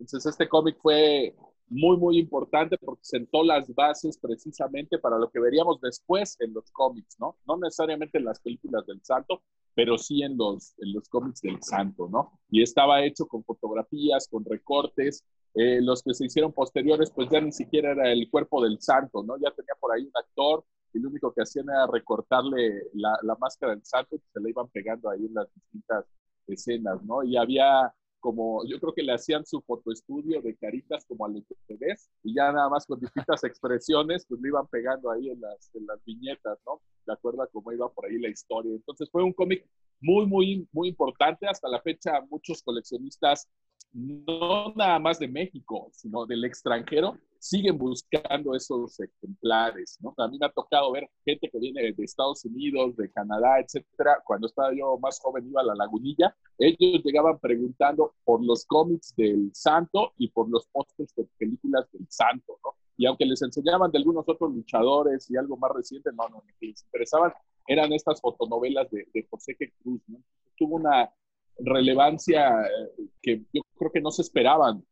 Entonces, este cómic fue muy, muy importante porque sentó las bases precisamente para lo que veríamos después en los cómics, ¿no? No necesariamente en las películas del santo, pero sí en los, en los cómics del santo, ¿no? Y estaba hecho con fotografías, con recortes. Eh, los que se hicieron posteriores, pues ya ni siquiera era el cuerpo del santo, ¿no? Ya tenía por ahí un actor y lo único que hacían era recortarle la, la máscara del santo y se le iban pegando ahí en las distintas escenas, ¿no? Y había como, yo creo que le hacían su fotoestudio de caritas como a los ves y ya nada más con distintas (laughs) expresiones, pues le iban pegando ahí en las, en las viñetas, ¿no? De acuerdo a cómo iba por ahí la historia. Entonces fue un cómic muy, muy, muy importante. Hasta la fecha, muchos coleccionistas, no nada más de México, sino del extranjero, siguen buscando esos ejemplares, ¿no? A mí me ha tocado ver gente que viene de Estados Unidos, de Canadá, etcétera. Cuando estaba yo más joven iba a la lagunilla, ellos llegaban preguntando por los cómics del santo y por los pósters de películas del santo, ¿no? Y aunque les enseñaban de algunos otros luchadores y algo más reciente, no, no, que les interesaban eran estas fotonovelas de, José G. Cruz, ¿no? Tuvo una relevancia eh, que yo creo que no se esperaban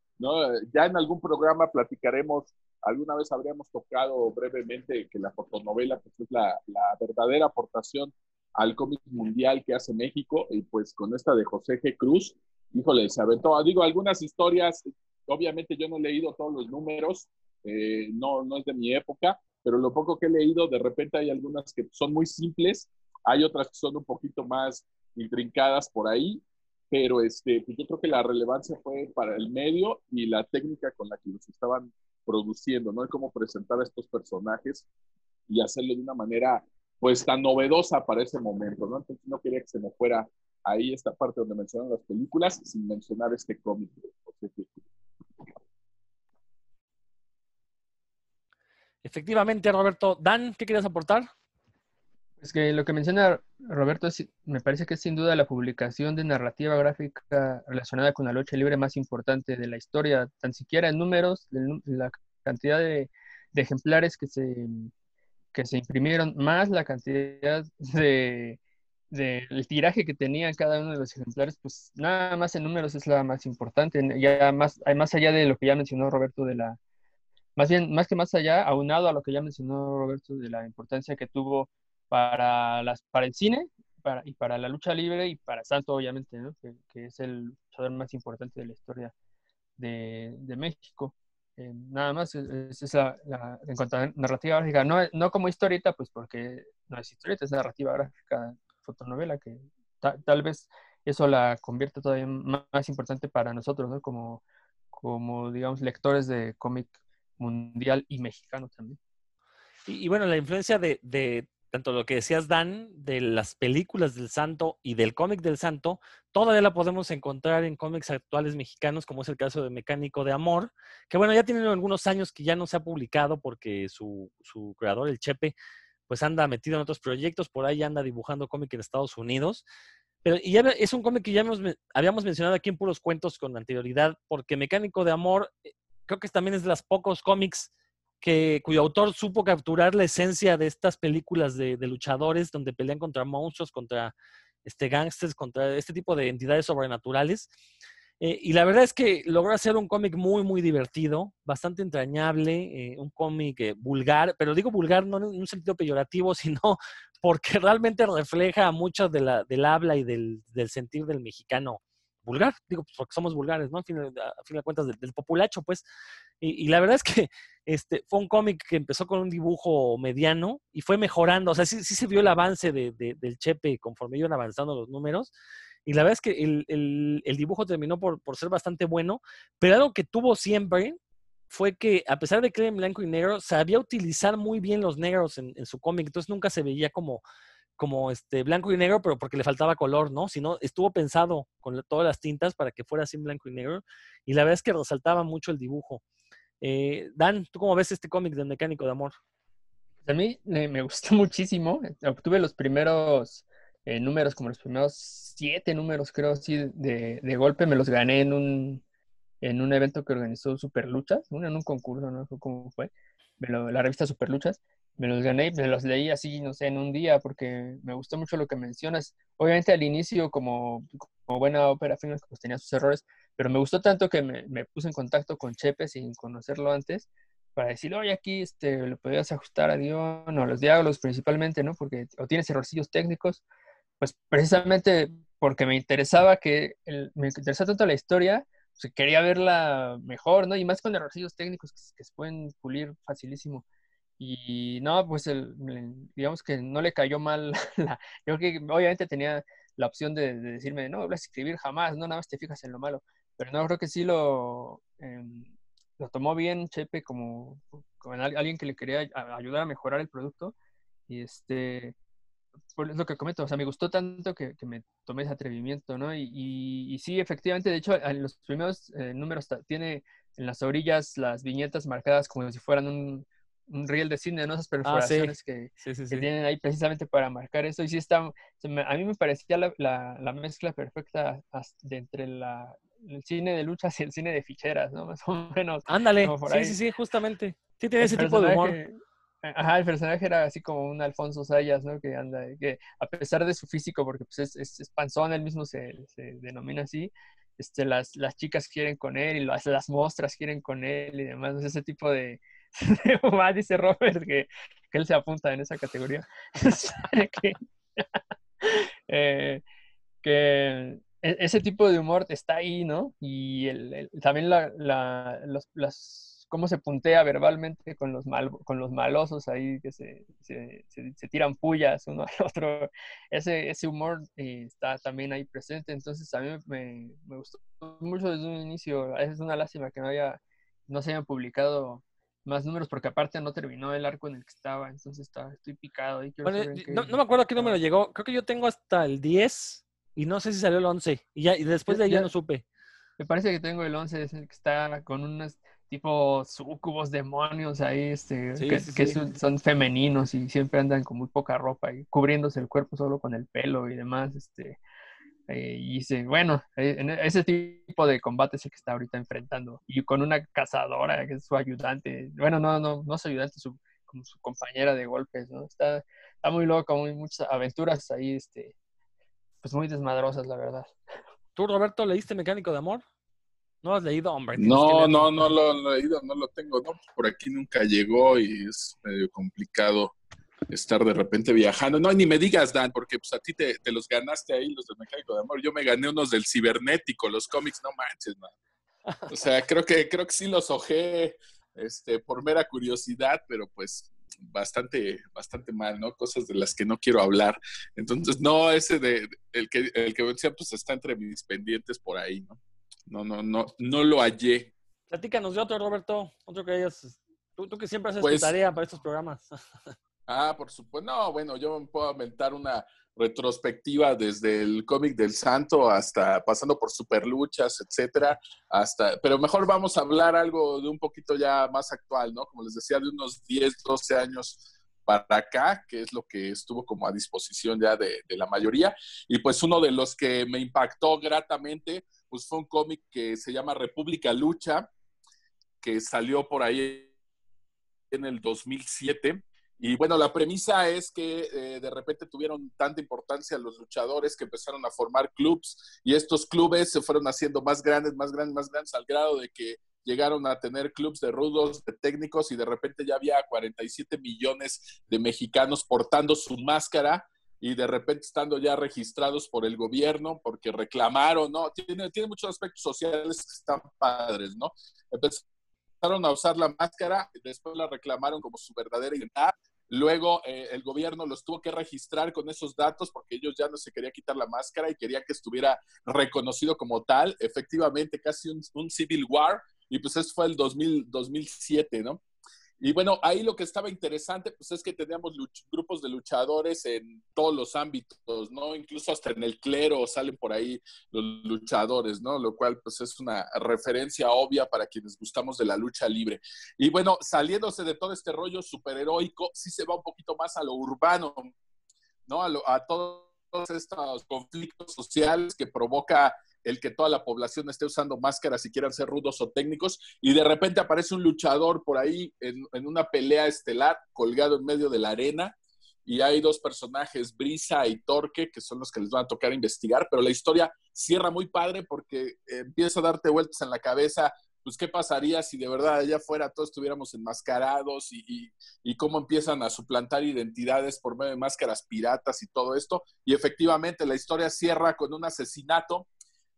ya en algún programa platicaremos, alguna vez habríamos tocado brevemente que la fotonovela pues, es la, verdadera aportación al cómic mundial que hace México, y pues con esta de José G. Cruz, híjole, se aventó, digo, algunas historias, obviamente yo no he leído todos los números, eh, no, no es de mi época, pero lo poco que he leído, de repente hay algunas que son muy simples, hay otras que son un poquito más intrincadas por ahí, pero este, pues yo creo que la relevancia fue para el medio y la técnica con la que los estaban produciendo, ¿no? Y cómo presentar a estos personajes y hacerlo de una manera, pues, tan novedosa para ese momento, ¿no? Entonces no quería que se me fuera ahí esta parte donde mencionan las películas sin mencionar este cómic. Efectivamente, Roberto. Dan, ¿qué quieres aportar? Es que lo que menciona Roberto me parece que es sin duda la publicación de narrativa gráfica relacionada con la lucha libre más importante de la historia, tan siquiera en números, la cantidad de, ejemplares que se, que se imprimieron, más la cantidad de, el tiraje que tenía cada uno de los ejemplares, pues nada más en números es la más importante. Ya más, más allá de lo que ya mencionó Roberto de la, más bien, más que más allá, aunado a lo que ya mencionó Roberto de la importancia que tuvo para, las, para el cine para, y para la lucha libre y para Santo, obviamente, ¿no? que, es el luchador más importante de la historia de, de México. Eh, nada más, esa es la, en cuanto a narrativa gráfica, no, no como historieta, pues porque no es historieta, es narrativa gráfica, fotonovela, que tal vez eso la convierte todavía más, importante para nosotros, ¿no? Como, como digamos, lectores de cómic mundial y mexicano también. Y, bueno, la influencia de, tanto lo que decías, Dan, de las películas del santo y del cómic del santo, todavía la podemos encontrar en cómics actuales mexicanos, como es el caso de Mecánico de Amor, que bueno, ya tienen algunos años que ya no se ha publicado porque su, creador, el Chepe, pues anda metido en otros proyectos, por ahí anda dibujando cómic en Estados Unidos. Pero y ya es un cómic que ya habíamos mencionado aquí en puros cuentos con anterioridad, porque Mecánico de Amor eh, creo que también es de los pocos cómics que, cuyo autor supo capturar la esencia de estas películas de, luchadores donde pelean contra monstruos, contra este, contra este tipo de entidades sobrenaturales. Eh, y la verdad es que logró hacer un cómic muy, muy divertido, bastante entrañable, eh, un cómic eh, vulgar, pero digo vulgar no en un sentido peyorativo, (laughs) sino porque realmente refleja mucho del habla y del, del sentir del mexicano vulgar, digo, pues, porque somos vulgares, ¿no? A fin, de cuentas, del, populacho, pues. Y, la verdad es que este, fue un cómic que empezó con un dibujo mediano y fue mejorando, o sea, sí, sí se vio el avance de, del Chepe conforme iban avanzando los números. Y la verdad es que el, el, dibujo terminó por, por, ser bastante bueno, pero algo que tuvo siempre fue que, a pesar de que en blanco y negro, sabía utilizar muy bien los negros en, en su cómic, entonces nunca se veía como como este blanco y negro, pero porque le faltaba color, ¿no? Sino estuvo pensado con todas las tintas para que fuera así blanco y negro. Y la verdad es que resaltaba mucho el dibujo. Eh, Dan, ¿tú cómo ves este cómic del Mecánico de Amor? A mí me gustó (laughs) muchísimo. Obtuve los primeros eh, números, como los primeros siete números, creo, así de, de, golpe. Me los gané en un, en un evento que organizó Super Luchas, en un concurso, no sé cómo fue, la revista Super Luchas. Me los gané me los leí así, no sé, en un día, porque me gustó mucho lo que mencionas. Obviamente al inicio, como, como buena ópera pues tenía sus errores, pero me gustó tanto que me, me, puse en contacto con Chepe sin conocerlo antes, para decirle, oye, aquí este, le podrías ajustar a guion o los diálogos principalmente, ¿no? Porque o tienes errorcillos técnicos, pues precisamente porque me interesaba que, me interesaba tanto la historia, pues quería verla mejor, ¿no? Y más con errorcillos técnicos que, se pueden pulir facilísimo. Y no, pues el, digamos que no le cayó mal. (laughs) Yo que obviamente tenía la opción de, decirme, no voy a escribir jamás, no, nada más te fijas en lo malo. Pero no, creo que sí lo, em, lo tomó bien Chepe como, como, alguien que le quería ayudar a mejorar el producto. Y este, por lo que comento, o sea, me gustó tanto que, que me tomé ese atrevimiento, ¿no? Y, y, sí, efectivamente, de hecho, en los primeros eh, números tiene en las orillas las viñetas marcadas como si fueran un, un reel de cine, ¿no? Esas ah, perforaciones que, que, tienen ahí precisamente para marcar eso. Y sí está, a mí me parecía la, la, la mezcla perfecta de entre la, el cine de luchas y el cine de ficheras, ¿no? (laughs) Más o menos. Ándale, sí, sí, sí, justamente. Sí tiene ese tipo de humor. Ajá, el personaje era así como un Alfonso Sayas, ¿no? Que anda, que a pesar de su físico, porque pues es, es, panzón, él mismo se, se, denomina así, este, las, las chicas quieren con él y las, las mostras quieren con él y demás, ese tipo de, (laughs) de dice Robert que, él se apunta en esa categoría. (laughs) que, (laughs) eh, e, ese tipo de humor está ahí, ¿no? Y el, también la, los, las cómo se puntea verbalmente con los, mal, con los malosos ahí que se, se, se, tiran pullas uno al otro. Ese, ese humor eh, está también ahí presente. Entonces a mí me, me, gustó mucho desde un inicio. Es una lástima que no, haya, no se hayan publicado más números porque aparte no terminó el arco en el que estaba. Entonces está, estoy picado. Ahí no, no, me acuerdo a qué número llegó. Creo que yo tengo hasta el 10 y no sé si salió el 11. Y, ya, y después de ahí ya, no supe. Me parece que tengo el 11, es el que está con unas tipo sucubos, demonios ahí, este, que, Son, femeninos y siempre andan con muy poca ropa y cubriéndose el cuerpo solo con el pelo y demás, este, eh, y dice, bueno, eh, en ese tipo de combate es el que está ahorita enfrentando y con una cazadora que es su ayudante, bueno, no, no, no su ayudante, su, como su compañera de golpes, ¿no? Está, está muy loco, muy, muchas aventuras ahí, este, pues muy desmadrosas, la verdad. ¿Tú, Roberto, leíste Mecánico de Amor? ¿No has leído, hombre? No, no, no lo, he leído, no lo tengo. No, por aquí nunca llegó y es medio complicado estar de repente viajando. No, ni me digas, Dan, porque pues a ti te, los ganaste ahí, los del Mecánico de Amor. Yo me gané unos del Cibernético, los cómics, no manches, man. O sea, creo que, creo que sí los ojé este, por mera curiosidad, pero pues bastante, bastante mal, ¿no? Cosas de las que no quiero hablar. Entonces, no, ese de, el que, el que decía, pues está entre mis pendientes por ahí, ¿no? No, no, no, no lo hallé. Platícanos de otro, Roberto. Otro que hayas. Tú, que siempre haces tu pues tarea para estos programas. (laughs) ah, por supuesto. No, bueno, yo me puedo aventar una retrospectiva desde el cómic del Santo hasta pasando por superluchas, etcétera, hasta, pero mejor vamos a hablar algo de un poquito ya más actual, ¿no? Como les decía, de unos 10, 12 años para acá, que es lo que estuvo como a disposición ya de, de la mayoría. Y pues uno de los que me impactó gratamente pues fue un cómic que se llama República Lucha, que salió por ahí en el 2007. Y bueno, la premisa es que eh, de repente tuvieron tanta importancia los luchadores que empezaron a formar clubs y estos clubes se fueron haciendo más grandes, más grandes, más grandes al grado de que llegaron a tener clubs de rudos, de técnicos y de repente ya había 47 millones de mexicanos portando su máscara y de repente estando ya registrados por el gobierno porque reclamaron, ¿no? Tiene, tiene muchos aspectos sociales que están padres, ¿no? Empezaron a usar la máscara, después la reclamaron como su verdadera identidad. Luego eh, el gobierno los tuvo que registrar con esos datos porque ellos ya no se quería quitar la máscara y quería que estuviera reconocido como tal. Efectivamente, casi un, un civil war. Y pues eso fue el 2000, 2007, ¿no? Y bueno, ahí lo que estaba interesante, pues es que teníamos grupos de luchadores en todos los ámbitos, ¿no? Incluso hasta en el clero salen por ahí los luchadores, ¿no? Lo cual, pues es una referencia obvia para quienes gustamos de la lucha libre. Y bueno, saliéndose de todo este rollo superheroico, sí se va un poquito más a lo urbano, ¿no? A, a todos estos conflictos sociales que provoca el que toda la población esté usando máscaras y quieran ser rudos o técnicos, y de repente aparece un luchador por ahí en, en una pelea estelar colgado en medio de la arena, y hay dos personajes, Brisa y Torque, que son los que les van a tocar investigar, pero la historia cierra muy padre porque empieza a darte vueltas en la cabeza, pues qué pasaría si de verdad allá afuera todos estuviéramos enmascarados y, y, cómo empiezan a suplantar identidades por medio de máscaras piratas y todo esto. Y efectivamente la historia cierra con un asesinato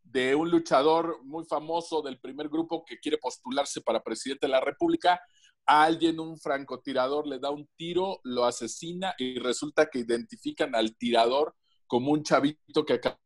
de un luchador muy famoso del primer grupo que quiere postularse para presidente de la República alguien, un francotirador, le da un tiro, lo asesina y resulta que identifican al tirador como un chavito que acaba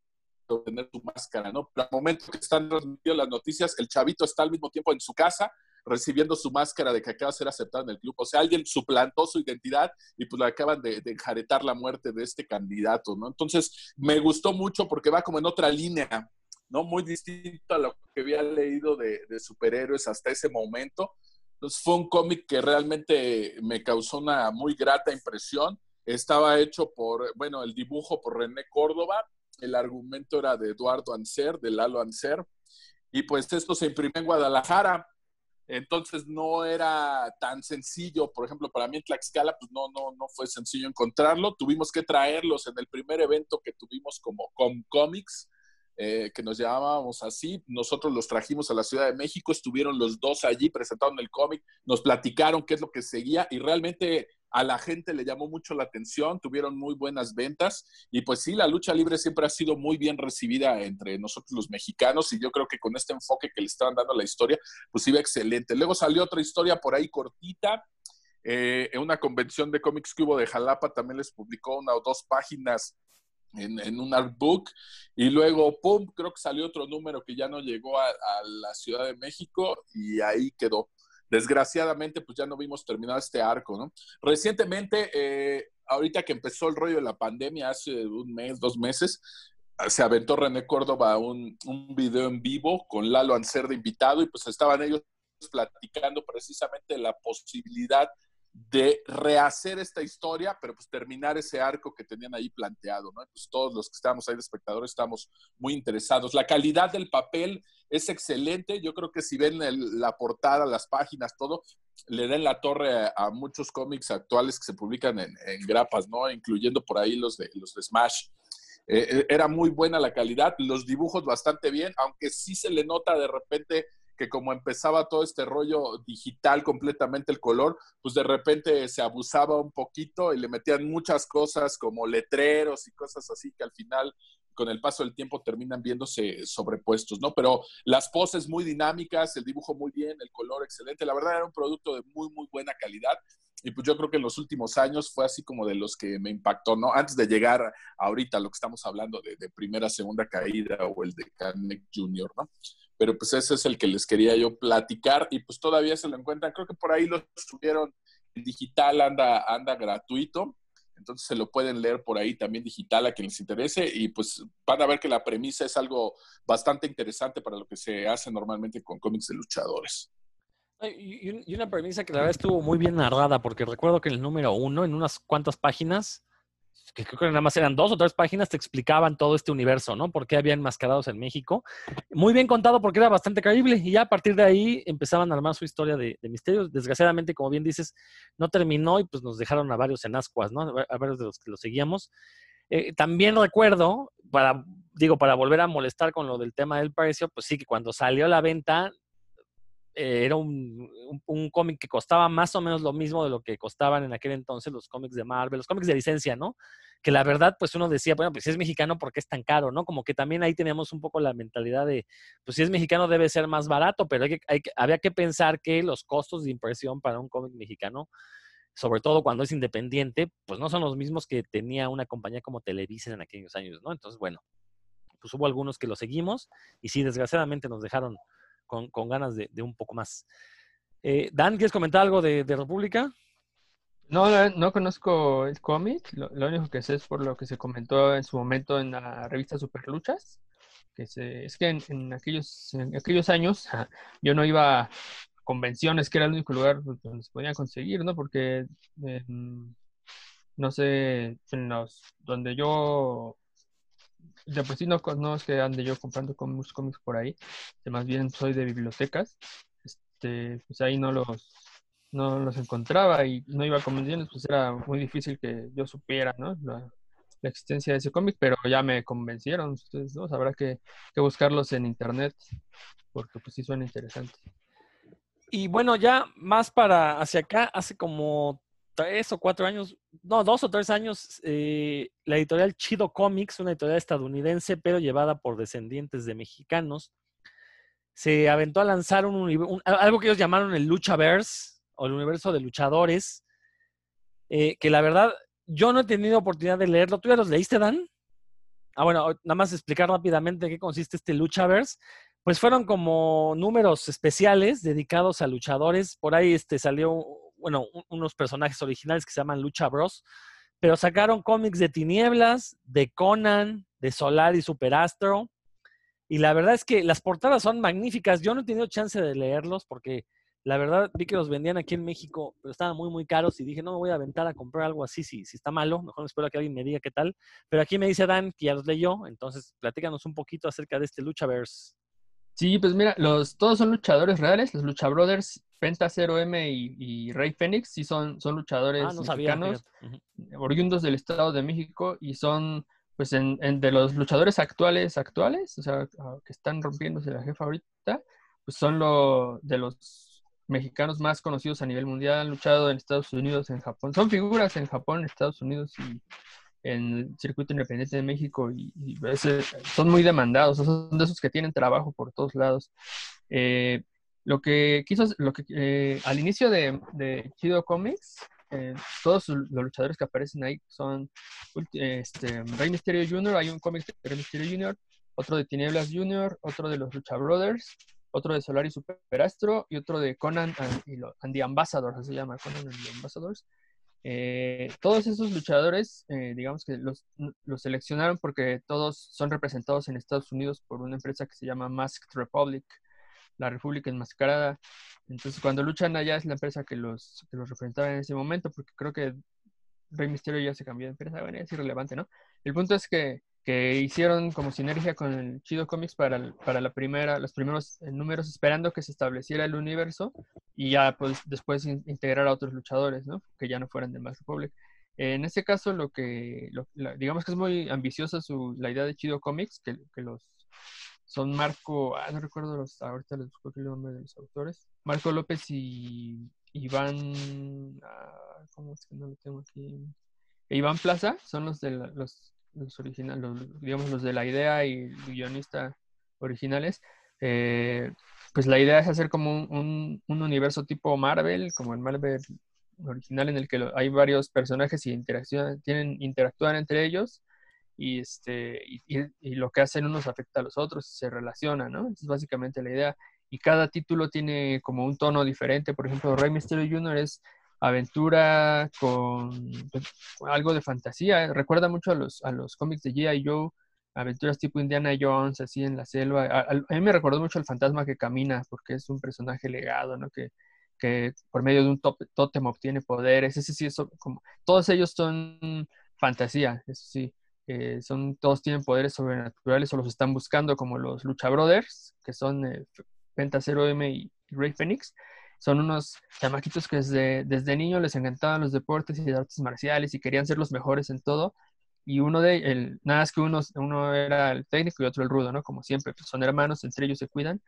de tener su máscara, ¿no? Pero al momento que están transmitiendo las noticias, el chavito está al mismo tiempo en su casa recibiendo su máscara de que acaba de ser aceptado en el club. O sea, alguien suplantó su identidad y pues le acaban de, enjaretar la muerte de este candidato, ¿no? Entonces, me gustó mucho porque va como en otra línea, ¿no? Muy distinto a lo que había leído de, superhéroes hasta ese momento entonces fue un cómic que realmente me causó una muy grata impresión. Estaba hecho por, bueno, el dibujo por René Córdoba, el argumento era de Eduardo Anser, de Lalo Anser, y pues esto se imprimió en Guadalajara. Entonces no era tan sencillo, por ejemplo, para mí en Tlaxcala, pues no, no, no fue sencillo encontrarlo. Tuvimos que traerlos en el primer evento que tuvimos como Com Comics, eh, que nos llamábamos así. Nosotros los trajimos a la Ciudad de México, estuvieron los dos allí presentando el cómic, nos platicaron qué es lo que seguía y realmente a la gente le llamó mucho la atención, tuvieron muy buenas ventas y pues sí, la lucha libre siempre ha sido muy bien recibida entre nosotros los mexicanos y yo creo que con este enfoque que le estaban dando a la historia, pues iba excelente. Luego salió otra historia por ahí cortita, eh, en una convención de cómics que hubo de Jalapa también les publicó una o dos páginas en, un artbook y luego, ¡pum!, creo que salió otro número que ya no llegó a, la Ciudad de México y ahí quedó. Desgraciadamente, pues ya no vimos terminado este arco, ¿no? Recientemente, eh, ahorita que empezó el rollo de la pandemia, hace un mes, dos meses, se aventó René Córdoba un, un video en vivo con Lalo Anser de invitado y pues estaban ellos platicando precisamente la posibilidad de rehacer esta historia, pero pues terminar ese arco que tenían ahí planteado, ¿no? Pues todos los que estamos ahí de espectadores estamos muy interesados. La calidad del papel es excelente. Yo creo que si ven la portada, las páginas, todo, le den la torre a, muchos cómics actuales que se publican en, grapas, ¿no? Incluyendo por ahí los de, los de Smash. Eh, eh, era muy buena la calidad, los dibujos bastante bien, aunque sí se le nota de repente que como empezaba todo este rollo digital completamente el color, pues de repente se abusaba un poquito y le metían muchas cosas como letreros y cosas así que al final con el paso del tiempo terminan viéndose sobrepuestos, ¿no? Pero las poses muy dinámicas, el dibujo muy bien, el color excelente, la verdad era un producto de muy, muy buena calidad. Y pues yo creo que en los últimos años fue así como de los que me impactó, ¿no? Antes de llegar ahorita a lo que estamos hablando de, de primera, segunda caída o el de Canek Jr., ¿no? Pero pues ese es el que les quería yo platicar y pues todavía se lo encuentran, creo que por ahí lo subieron en digital, anda, anda gratuito, entonces se lo pueden leer por ahí también digital a quien les interese y pues van a ver que la premisa es algo bastante interesante para lo que se hace normalmente con cómics de luchadores. Y una premisa que la verdad estuvo muy bien narrada, porque recuerdo que en el número uno, en unas cuantas páginas, que creo que nada más eran dos o tres páginas, te explicaban todo este universo, ¿no? Por qué había enmascarados en México. Muy bien contado porque era bastante creíble y ya a partir de ahí empezaban a armar su historia de, misterios. Desgraciadamente, como bien dices, no terminó y pues nos dejaron a varios en ascuas, ¿no? A varios de los que lo seguíamos. Eh, también recuerdo, digo, para volver a molestar con lo del tema del precio, pues sí que cuando salió a la venta eh, era un, un, cómic que costaba más o menos lo mismo de lo que costaban en aquel entonces los cómics de Marvel, los cómics de licencia, ¿no? Que la verdad, pues uno decía, bueno, pues si es mexicano, ¿por qué es tan caro, no? Como que también ahí teníamos un poco la mentalidad de, pues si es mexicano debe ser más barato, pero hay que, había que pensar que los costos de impresión para un cómic mexicano, sobre todo cuando es independiente, pues no son los mismos que tenía una compañía como Televisa en aquellos años, ¿no? Entonces, bueno, pues hubo algunos que lo seguimos y sí, desgraciadamente nos dejaron con, ganas de, un poco más. Eh, Dan, ¿quieres comentar algo de, República? No, no, conozco el cómic, lo, único que sé es por lo que se comentó en su momento en la revista Superluchas, que se, es que en, aquellos, en aquellos años (laughs) yo no iba a convenciones, que era el único lugar donde se podía conseguir, ¿no? Porque, no sé, en los, donde yo de por sí no, no es que ande yo comprando cómics, cómics por ahí, más bien soy de bibliotecas, este, pues ahí no los, no los encontraba y no iba a convenciones, pues era muy difícil que yo supiera, ¿no? La, existencia de ese cómic, pero ya me convencieron, ustedes dos, habrá que, que buscarlos en internet, porque pues sí suena interesante. Y bueno, ya más para hacia acá, hace como tres o cuatro años, no, dos o tres años, eh, la editorial Chido Comics, una editorial estadounidense, pero llevada por descendientes de mexicanos, se aventó a lanzar un, algo que ellos llamaron el Luchaverse o el universo de luchadores, eh, que la verdad yo no he tenido oportunidad de leerlo. ¿Tú ya los leíste, Dan? Ah, bueno, nada más explicar rápidamente qué consiste este Luchaverse. Pues fueron como números especiales dedicados a luchadores. Por ahí este, salió bueno, unos personajes originales que se llaman Lucha Bros, pero sacaron cómics de Tinieblas, de Conan, de Solar y Superastro. Y la verdad es que las portadas son magníficas. Yo no he tenido chance de leerlos porque la verdad vi que los vendían aquí en México, pero estaban muy, muy caros y dije, no me voy a aventar a comprar algo así si, si está malo. Mejor me espero que alguien me diga qué tal. Pero aquí me dice Dan que ya los leyó, entonces platícanos un poquito acerca de este Luchaverse. Sí, pues mira, los, todos son luchadores reales. Los Lucha Brothers, Penta 0M y, Rey Fénix, sí son, son luchadores ah, mexicanos, oriundos del Estado de México y son, pues, en, de los luchadores actuales, actuales, o sea, que están rompiéndose la jefa ahorita, pues son lo, de los mexicanos más conocidos a nivel mundial, han luchado en Estados Unidos, en Japón. Son figuras en Japón, Estados Unidos y en el circuito independiente de México y, son muy demandados, son de esos que tienen trabajo por todos lados. Eh, lo que quiso, lo que eh, al inicio de, de Chido Comics, eh, todos los luchadores que aparecen ahí son este, Rey Mysterio Jr., hay un cómic de Rey Mysterio Jr., otro de Tinieblas Jr., otro de los Lucha Brothers, otro de Solar y Superastro y otro de Conan and, the Ambassadors, así se llama, Conan and the Ambassadors. Eh, todos esos luchadores, eh, digamos que los, los, seleccionaron porque todos son representados en Estados Unidos por una empresa que se llama Masked Republic, la República Enmascarada. Entonces, cuando luchan allá es la empresa que los, que los representaba en ese momento, porque creo que Rey Mysterio ya se cambió de empresa, bueno, es irrelevante, ¿no? El punto es que que hicieron como sinergia con el Chido Comics para, para la primera, los primeros eh, números, esperando que se estableciera el universo y ya pues después integrar a otros luchadores, ¿no? Que ya no fueran de Mass Republic. En este caso, lo que, digamos que es muy ambiciosa su, la idea de Chido Comics, que, que los son Marco, ah, no recuerdo los, ahorita les busco el nombre de los autores, Marco López y Iván, ah, ¿cómo es que no lo tengo aquí? Iván Plaza, son los de los los originales, digamos los de la idea y guionista originales, eh, pues la idea es hacer como un, un, universo tipo Marvel, como el Marvel original en el que hay varios personajes y interaccionan, tienen, interactúan entre ellos y, este, y, lo que hacen unos afecta a los otros y se relacionan, ¿no? es básicamente la idea. Y cada título tiene como un tono diferente. Por ejemplo, Rey Mysterio Jr. es aventura con, algo de fantasía. Recuerda mucho a los, a los cómics de G.I. Joe, aventuras tipo Indiana Jones, así en la selva. A, mí me recordó mucho al fantasma que camina, porque es un personaje legado, ¿no? Que, que por medio de un tótem obtiene poderes. Ese sí, eso, como, todos ellos son fantasía, eso sí. Eh, son, todos tienen poderes sobrenaturales o los están buscando, como los Lucha Brothers, que son eh, Penta 0M y Ray Phoenix son unos chamaquitos que desde, desde niño les encantaban los deportes y las artes marciales y querían ser los mejores en todo. Y uno de, el, nada es que uno, uno era el técnico y otro el rudo, ¿no? Como siempre, pues son hermanos, entre ellos se cuidan.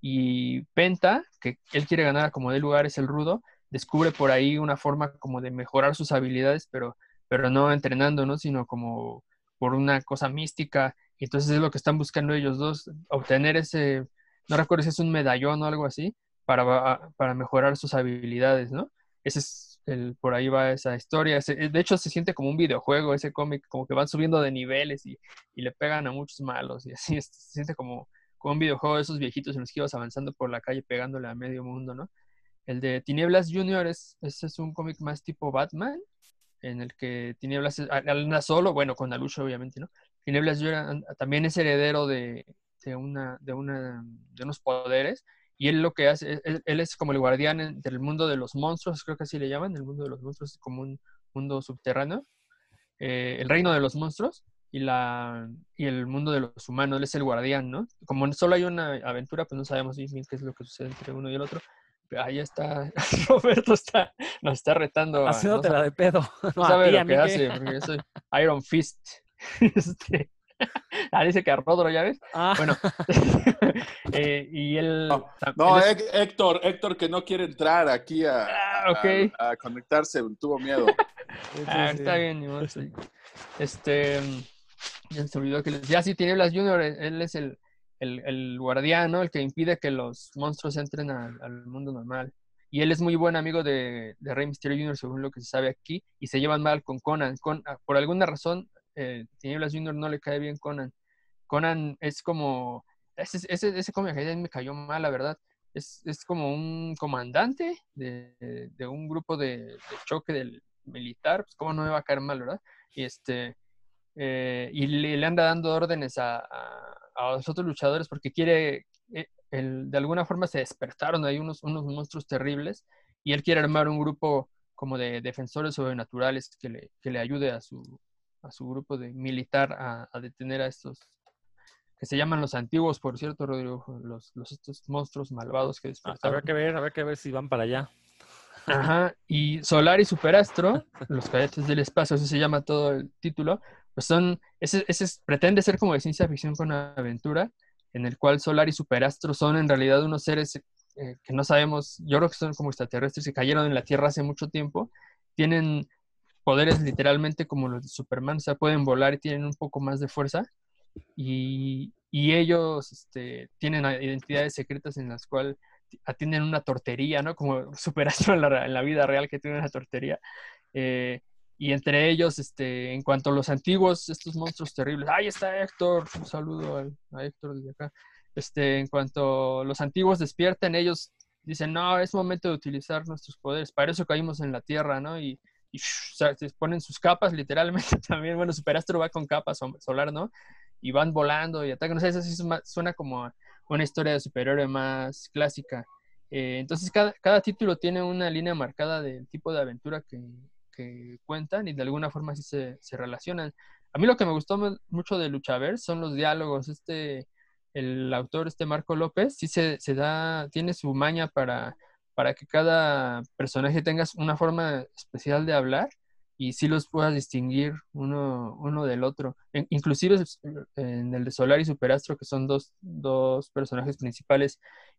Y Penta, que él quiere ganar como de lugar, es el rudo, descubre por ahí una forma como de mejorar sus habilidades, pero, pero no entrenando, ¿no? Sino como por una cosa mística. Y entonces es lo que están buscando ellos dos, obtener ese, no recuerdo si es un medallón o algo así, para, para mejorar sus habilidades, ¿no? Ese es el, por ahí va esa historia. de hecho, se siente como un videojuego ese cómic, como que van subiendo de niveles y, y, le pegan a muchos malos y así (laughs) se siente como, como un videojuego de esos viejitos en los que ibas avanzando por la calle pegándole a medio mundo, ¿no? El de Tinieblas Junior es, es un cómic más tipo Batman, en el que Tinieblas anda solo, bueno, con Alush obviamente, ¿no? Tinieblas Junior también es heredero de, de, una, de, una, de unos poderes y él lo que hace, él, es como el guardián del mundo de los monstruos, creo que así le llaman, el mundo de los monstruos es como un mundo subterráneo, eh, el reino de los monstruos. y, la, y el mundo de los humanos. Él es el guardián, ¿no? Como solo hay una aventura, pues no sabemos qué es lo que sucede entre uno y el otro. Ahí está, (laughs) Roberto está, nos está retando. Haciéndote la de pedo. (laughs) No, sabe lo que hace, porque yo soy Iron Fist. (laughs) este, ah, dice que a Rodro, ¿ya ves? Ah. Bueno, eh, y él... No, Héctor, Héctor que no quiere entrar aquí a, ah, a, conectarse, tuvo miedo. ah, está bien, Este, ya se olvidó que ya sí tiene las Junior, él es el, el, el guardián, El que impide que los monstruos entren al mundo normal. Y él es muy buen amigo de, Rey Mysterio Jr., según lo que se sabe aquí, y se llevan mal con Conan. Con, por alguna razón, eh, Tinieblas Junior no le cae bien Conan. Conan es como, ese, ese, ese cómic me cayó mal, la verdad. Es, es como un comandante de, un grupo de, choque del militar, pues cómo no me va a caer mal, ¿verdad? Y este, eh, y le, anda dando órdenes a, los otros luchadores porque quiere, eh, el, de alguna forma se despertaron, hay unos, unos monstruos terribles y él quiere armar un grupo como de defensores sobrenaturales que le, que le ayude a su, a su grupo de militar a, detener a estos que se llaman los antiguos, por cierto, Rodrigo, los, los estos monstruos malvados que despertaron. Habrá que ver, habrá que ver si van para allá. Ajá, y Solar y Superastro, (laughs) los cadetes del espacio, así se llama todo el título, pues son, ese, ese pretende ser como de ciencia ficción con aventura, en el cual Solar y Superastro son en realidad unos seres eh, que no sabemos, yo creo que son como extraterrestres que cayeron en la Tierra hace mucho tiempo, tienen poderes literalmente como los de Superman, o sea, pueden volar y tienen un poco más de fuerza. Y, y ellos este, tienen identidades secretas en las cuales atienden una tortería, ¿no? Como (laughs) Superastro en la, en la vida real que tiene una tortería. Eh, y entre ellos, este, en cuanto a los antiguos, estos monstruos terribles, ahí está Héctor, un saludo a, Héctor desde acá. Este, en cuanto los antiguos despierten, ellos dicen, no, es momento de utilizar nuestros poderes, para eso caímos en la Tierra, ¿no? Y, y se ponen sus capas literalmente (laughs) también. Bueno, Superastro va con capas solar, ¿no? Y van volando y atacan. No sé, eso sí suena como una historia de superhéroe más clásica. Eh, entonces, cada, cada, título tiene una línea marcada del tipo de aventura que, que cuentan y de alguna forma así se, se, relacionan. A mí lo que me gustó mucho de Luchaver son los diálogos. Este, el autor, este Marco López, sí se, se da, tiene su maña para para que cada personaje tenga una forma especial de hablar y sí los puedas distinguir uno, uno del otro. inclusive en el de Solar y Superastro, que son dos, dos, personajes principales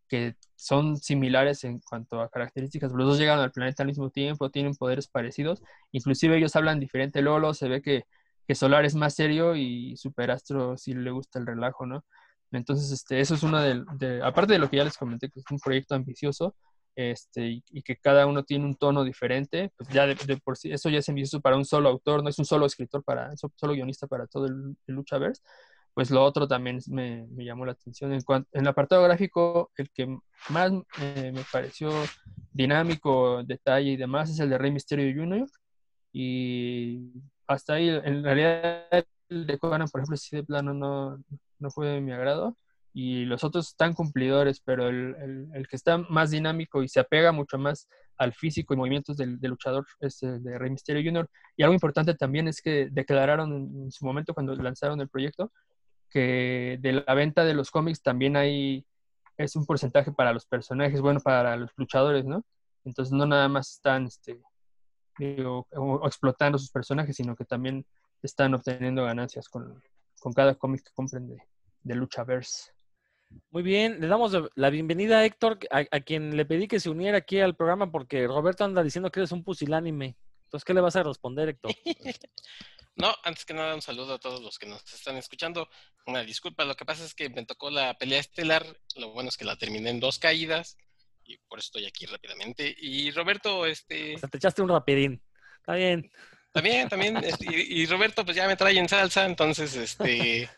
que son similares en cuanto a características, los dos llegan al planeta al mismo tiempo, tienen poderes parecidos, inclusive ellos hablan diferente, Lolo se ve que, que Solar es más serio y Superastro sí le gusta el relajo, ¿no? Entonces, este, eso es una de, aparte de lo que ya les comenté, que es un proyecto ambicioso, este, y, que cada uno tiene un tono diferente, pues ya de, por sí, eso ya es ambicioso para un solo autor, no es un solo escritor, para solo guionista para todo el, el Luchaverse, pues lo otro también me, me llamó la atención. En, cuanto, en el apartado gráfico, el que más eh, me pareció dinámico, detalle y demás es el de Rey Misterio Jr. Y hasta ahí, en realidad, el de Conan, por ejemplo, sí de plano no, no fue de mi agrado y los otros están cumplidores, pero el, el, que está más dinámico y se apega mucho más al físico y movimientos del, luchador es el de Rey Mysterio Jr. Y algo importante también es que declararon en, su momento cuando lanzaron el proyecto que de la venta de los cómics también hay, es un porcentaje para los personajes, bueno, para los luchadores, ¿no? Entonces no nada más están este, explotando sus personajes, sino que también están obteniendo ganancias con, con cada cómic que compren de, de Luchaverse. Muy bien, le damos la bienvenida a Héctor, a, quien le pedí que se uniera aquí al programa porque Roberto anda diciendo que eres un pusilánime. Entonces, ¿qué le vas a responder, Héctor? (laughs) no, antes que nada, un saludo a todos los que nos están escuchando. Una disculpa, lo que pasa es que me tocó la pelea estelar. Lo bueno es que la terminé en dos caídas y por eso estoy aquí rápidamente. Y Roberto, este. O sea, te echaste un rapidín. Está bien. También, también. (laughs) Este, y, y Roberto, pues ya me trae en salsa, entonces, este.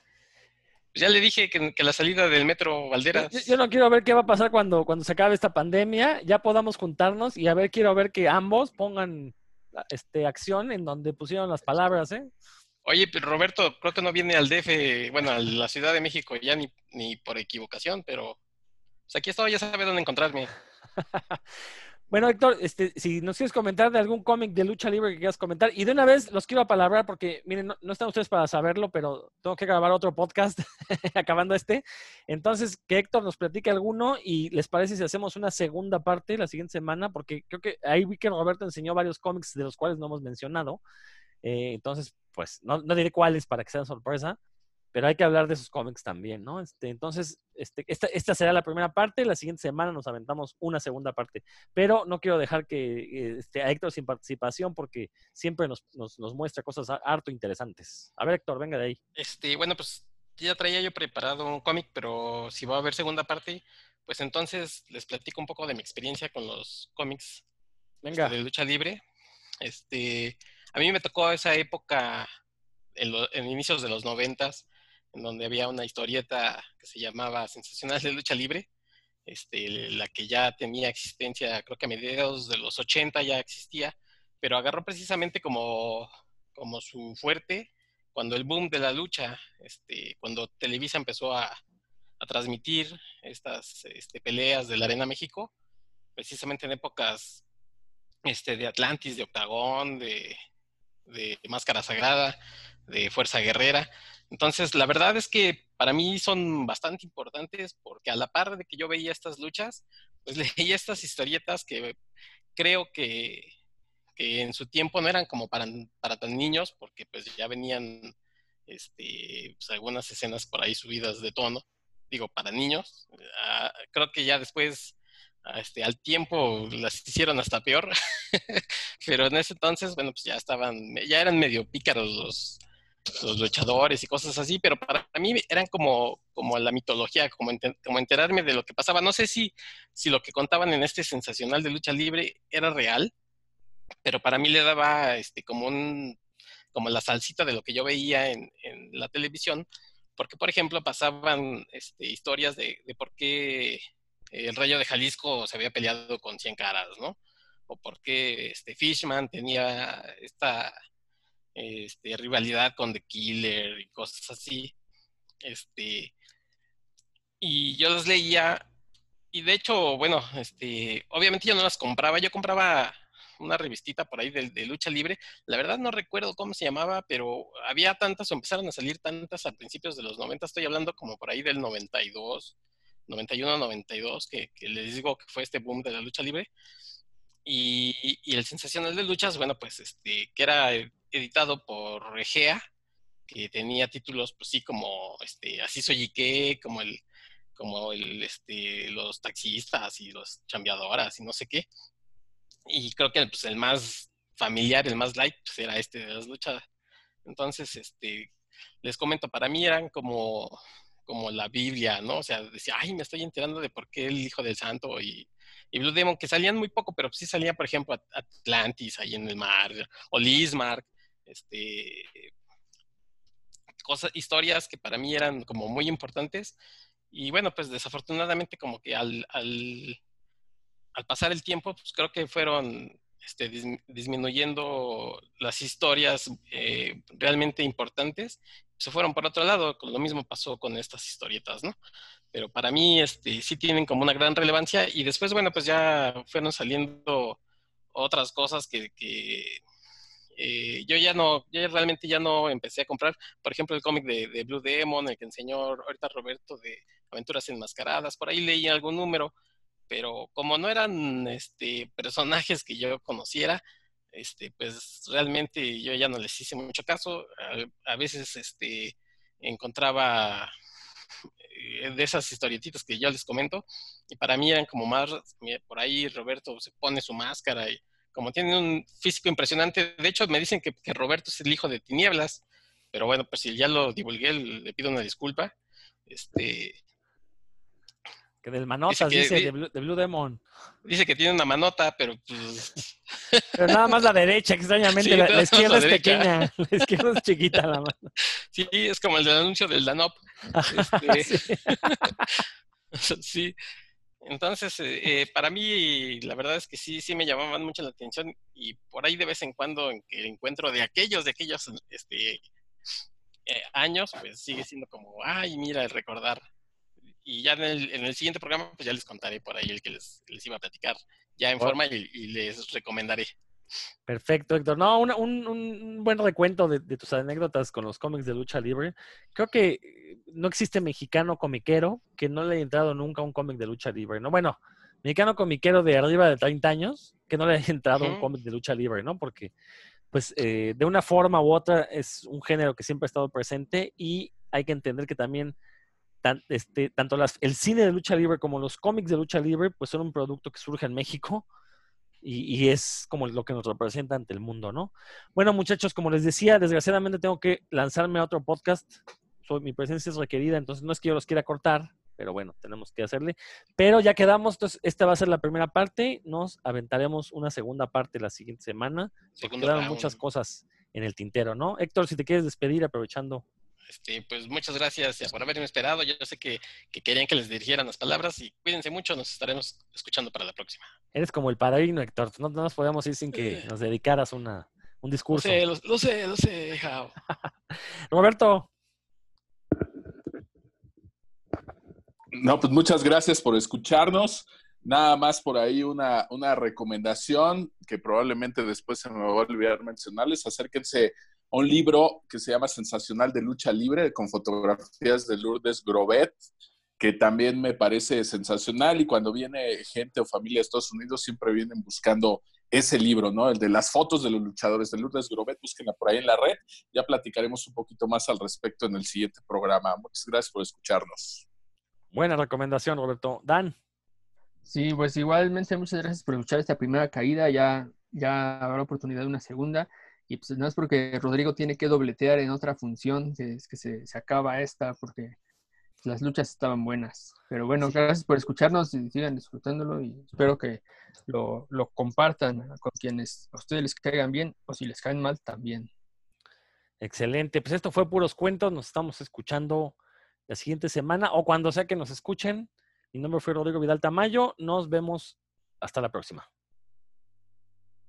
Ya le dije que, la salida del metro Valderas. Yo, no quiero ver qué va a pasar cuando, cuando se acabe esta pandemia. Ya podamos juntarnos y a ver, quiero ver que ambos pongan este, acción en donde pusieron las palabras, ¿eh? Oye, pero Roberto, creo que no viene al DF, bueno, a la Ciudad de México ya ni, ni por equivocación, pero pues aquí estoy, ya sabe dónde encontrarme. (laughs) Bueno, Héctor, este, si nos quieres comentar de algún cómic de lucha libre que quieras comentar, y de una vez los quiero apalabrar porque, miren, no, están ustedes para saberlo, pero tengo que grabar otro podcast (laughs) acabando este. Entonces, que Héctor nos platique alguno y les parece si hacemos una segunda parte la siguiente semana, porque creo que ahí vi que Roberto enseñó varios cómics de los cuales no hemos mencionado. Eh, entonces, pues, no, no diré cuáles para que sea sorpresa, pero hay que hablar de esos cómics también, ¿no? Este, entonces, este, esta, esta será la primera parte, la siguiente semana nos aventamos una segunda parte, pero no quiero dejar que este, a Héctor sin participación porque siempre nos, nos, nos muestra cosas ha- harto interesantes. A ver, Héctor, venga de ahí. Este, bueno, pues ya traía yo preparado un cómic, pero si va a haber segunda parte, pues entonces les platico un poco de mi experiencia con los cómics Venga. de lucha libre. Este, a mí me tocó esa época en, lo- en inicios de los noventas, en donde había una historieta que se llamaba Sensacional de Lucha Libre, este, la que ya tenía existencia, creo que a mediados de los 80 ya existía, pero agarró precisamente como, como su fuerte cuando el boom de la lucha, este, cuando Televisa empezó a, a transmitir estas este, peleas de la Arena México, precisamente en épocas este, de Atlantis, de Octagón, de, de Máscara Sagrada, de Fuerza Guerrera. Entonces, la verdad es que para mí son bastante importantes porque a la par de que yo veía estas luchas, pues (laughs) leía estas historietas que creo que, que en su tiempo no eran como para, para tan niños, porque pues ya venían este, pues, algunas escenas por ahí subidas de tono, digo, para niños. Ah, creo que ya después, ah, este, al tiempo, las hicieron hasta peor, (laughs) pero en ese entonces, bueno, pues ya estaban, ya eran medio pícaros los, los luchadores y cosas así, pero para mí eran como, como la mitología, como, como enterarme de lo que pasaba. No sé si, si lo que contaban en este sensacional de lucha libre era real, pero para mí le daba este, como, un, como la salsita de lo que yo veía en, la televisión, porque por ejemplo pasaban este, historias de, de por qué el Rayo de Jalisco se había peleado con 100 caras, ¿no? O por qué este, Fishman tenía esta este, rivalidad con The Killer y cosas así. Este, y yo las leía, y de hecho, bueno, este, obviamente yo no las compraba, yo compraba una revistita por ahí de, lucha libre. La verdad no recuerdo cómo se llamaba, pero había tantas o empezaron a salir tantas a principios de los 90, estoy hablando como por ahí del 92, 91, 92, que, que les digo que fue este boom de la lucha libre. Y, y, el Sensacional de Luchas, bueno, pues este, que era editado por Egea, que tenía títulos, pues sí, como este, Así soy qué, como el, como el, este, los taxistas y los chambeadoras y no sé qué. Y creo que pues, el más familiar, el más light, pues era este de las luchas. Entonces, este, les comento, para mí eran como, como la Biblia, ¿no? O sea, decía, ay, me estoy enterando de por qué el Hijo del Santo y, y Blue Demon, que salían muy poco, pero sí salía, por ejemplo, Atlantis ahí en el mar, o Lismark, este, cosas, historias que para mí eran como muy importantes. Y bueno, pues desafortunadamente como que al, al, pasar el tiempo, pues creo que fueron este, dis, disminuyendo las historias eh, realmente importantes. Se fueron por otro lado, lo mismo pasó con estas historietas, ¿no? Pero para mí este, sí tienen como una gran relevancia y después, bueno, pues ya fueron saliendo otras cosas que eh, yo ya no, yo realmente ya no empecé a comprar, por ejemplo, el cómic de, Blue Demon, el que enseñó ahorita Roberto de Aventuras Enmascaradas, por ahí leí algún número, pero como no eran este, personajes que yo conociera, este, pues realmente yo ya no les hice mucho caso. A, a veces este, encontraba eh, de esas historietitas que yo les comento, y para mí eran como más, por ahí Roberto se pone su máscara y como tiene un físico impresionante, de hecho me dicen que, que Roberto es el hijo de Tinieblas, pero bueno, pues si ya lo divulgué, le pido una disculpa. Este, que del manotas, dice, que, dice de, Blue, de, Blue, Demon. Dice que tiene una manota, pero pues... (laughs) Pero nada más la derecha, extrañamente. Sí, la, la, izquierda la es pequeña, (laughs) la izquierda es chiquita la mano. (laughs) Sí, es como el del anuncio del Danop. Este... sí. sí. Entonces, eh, para mí, la verdad es que sí, sí me llamaban mucho la atención y por ahí de vez en cuando en que encuentro de aquellos, de aquellos este, eh, años, pues sigue siendo como, ay, mira, el recordar y ya en el, en el, siguiente programa pues ya les contaré por ahí el que les, les, iba a platicar ya en forma y, y les recomendaré. Perfecto, Héctor. No, una- un, un buen recuento de, de tus anécdotas con los cómics de lucha libre. Creo que eh, no existe mexicano comiquero que no le haya entrado nunca un cómic de lucha libre, ¿no? Bueno, mexicano comiquero de arriba de 30 años que no le haya entrado un cómic de lucha libre, ¿no? Porque, pues, eh, de una forma u otra es un género que siempre ha estado presente y hay que entender que también tan- este, tanto las, el cine de lucha libre como los cómics de lucha libre, pues son un producto que surge en México y, y es como lo que nos representa ante el mundo, ¿no? Bueno, muchachos, como les decía, desgraciadamente tengo que lanzarme a otro podcast. Mi presencia es requerida, entonces no es que yo los quiera cortar, pero bueno, tenemos que hacerle. Pero ya quedamos, entonces esta va a ser la primera parte. Nos aventaremos una segunda parte la siguiente semana. porque Quedaron muchas cosas en el tintero, ¿no? Héctor, si te quieres despedir aprovechando. Este, pues muchas gracias por haberme esperado. Yo sé que, que querían que les dirigieran las palabras y cuídense mucho. Nos estaremos escuchando para la próxima. Eres como el padrino, Héctor. No, no nos podemos ir sin que nos dedicaras una, un Lo discurso. sé, lo, lo sé, lo sé. (laughs) Roberto, No, pues muchas gracias por escucharnos. Nada más por ahí una, una recomendación que probablemente después se me va a olvidar mencionarles. Acérquense a un libro que se llama Sensacional de Lucha Libre con fotografías de Lourdes Grobet, que también me parece sensacional y cuando viene gente o familia de Estados Unidos siempre vienen buscando ese libro, ¿no? El de las fotos de los luchadores de Lourdes Grobet, búsquenla por ahí en la red. Ya platicaremos un poquito más al respecto en el siguiente programa. Muchas gracias por escucharnos. Buena recomendación, Roberto. Dan, Sí, pues igualmente muchas gracias por escuchar esta primera caída. Ya, ya habrá oportunidad de una segunda. Y pues nada más porque Rodrigo tiene que dobletear en otra función, que es que se, se acaba esta, porque las luchas estaban buenas. Pero bueno, gracias por escucharnos y sigan disfrutándolo y espero que lo, lo compartan con quienes a ustedes les caigan bien o si les caen mal también. excelente. Pues esto fue puros cuentos. Nos estamos escuchando la siguiente semana o cuando sea que nos escuchen. Mi nombre fue Rodrigo Vidal Tamayo. Nos vemos hasta la próxima.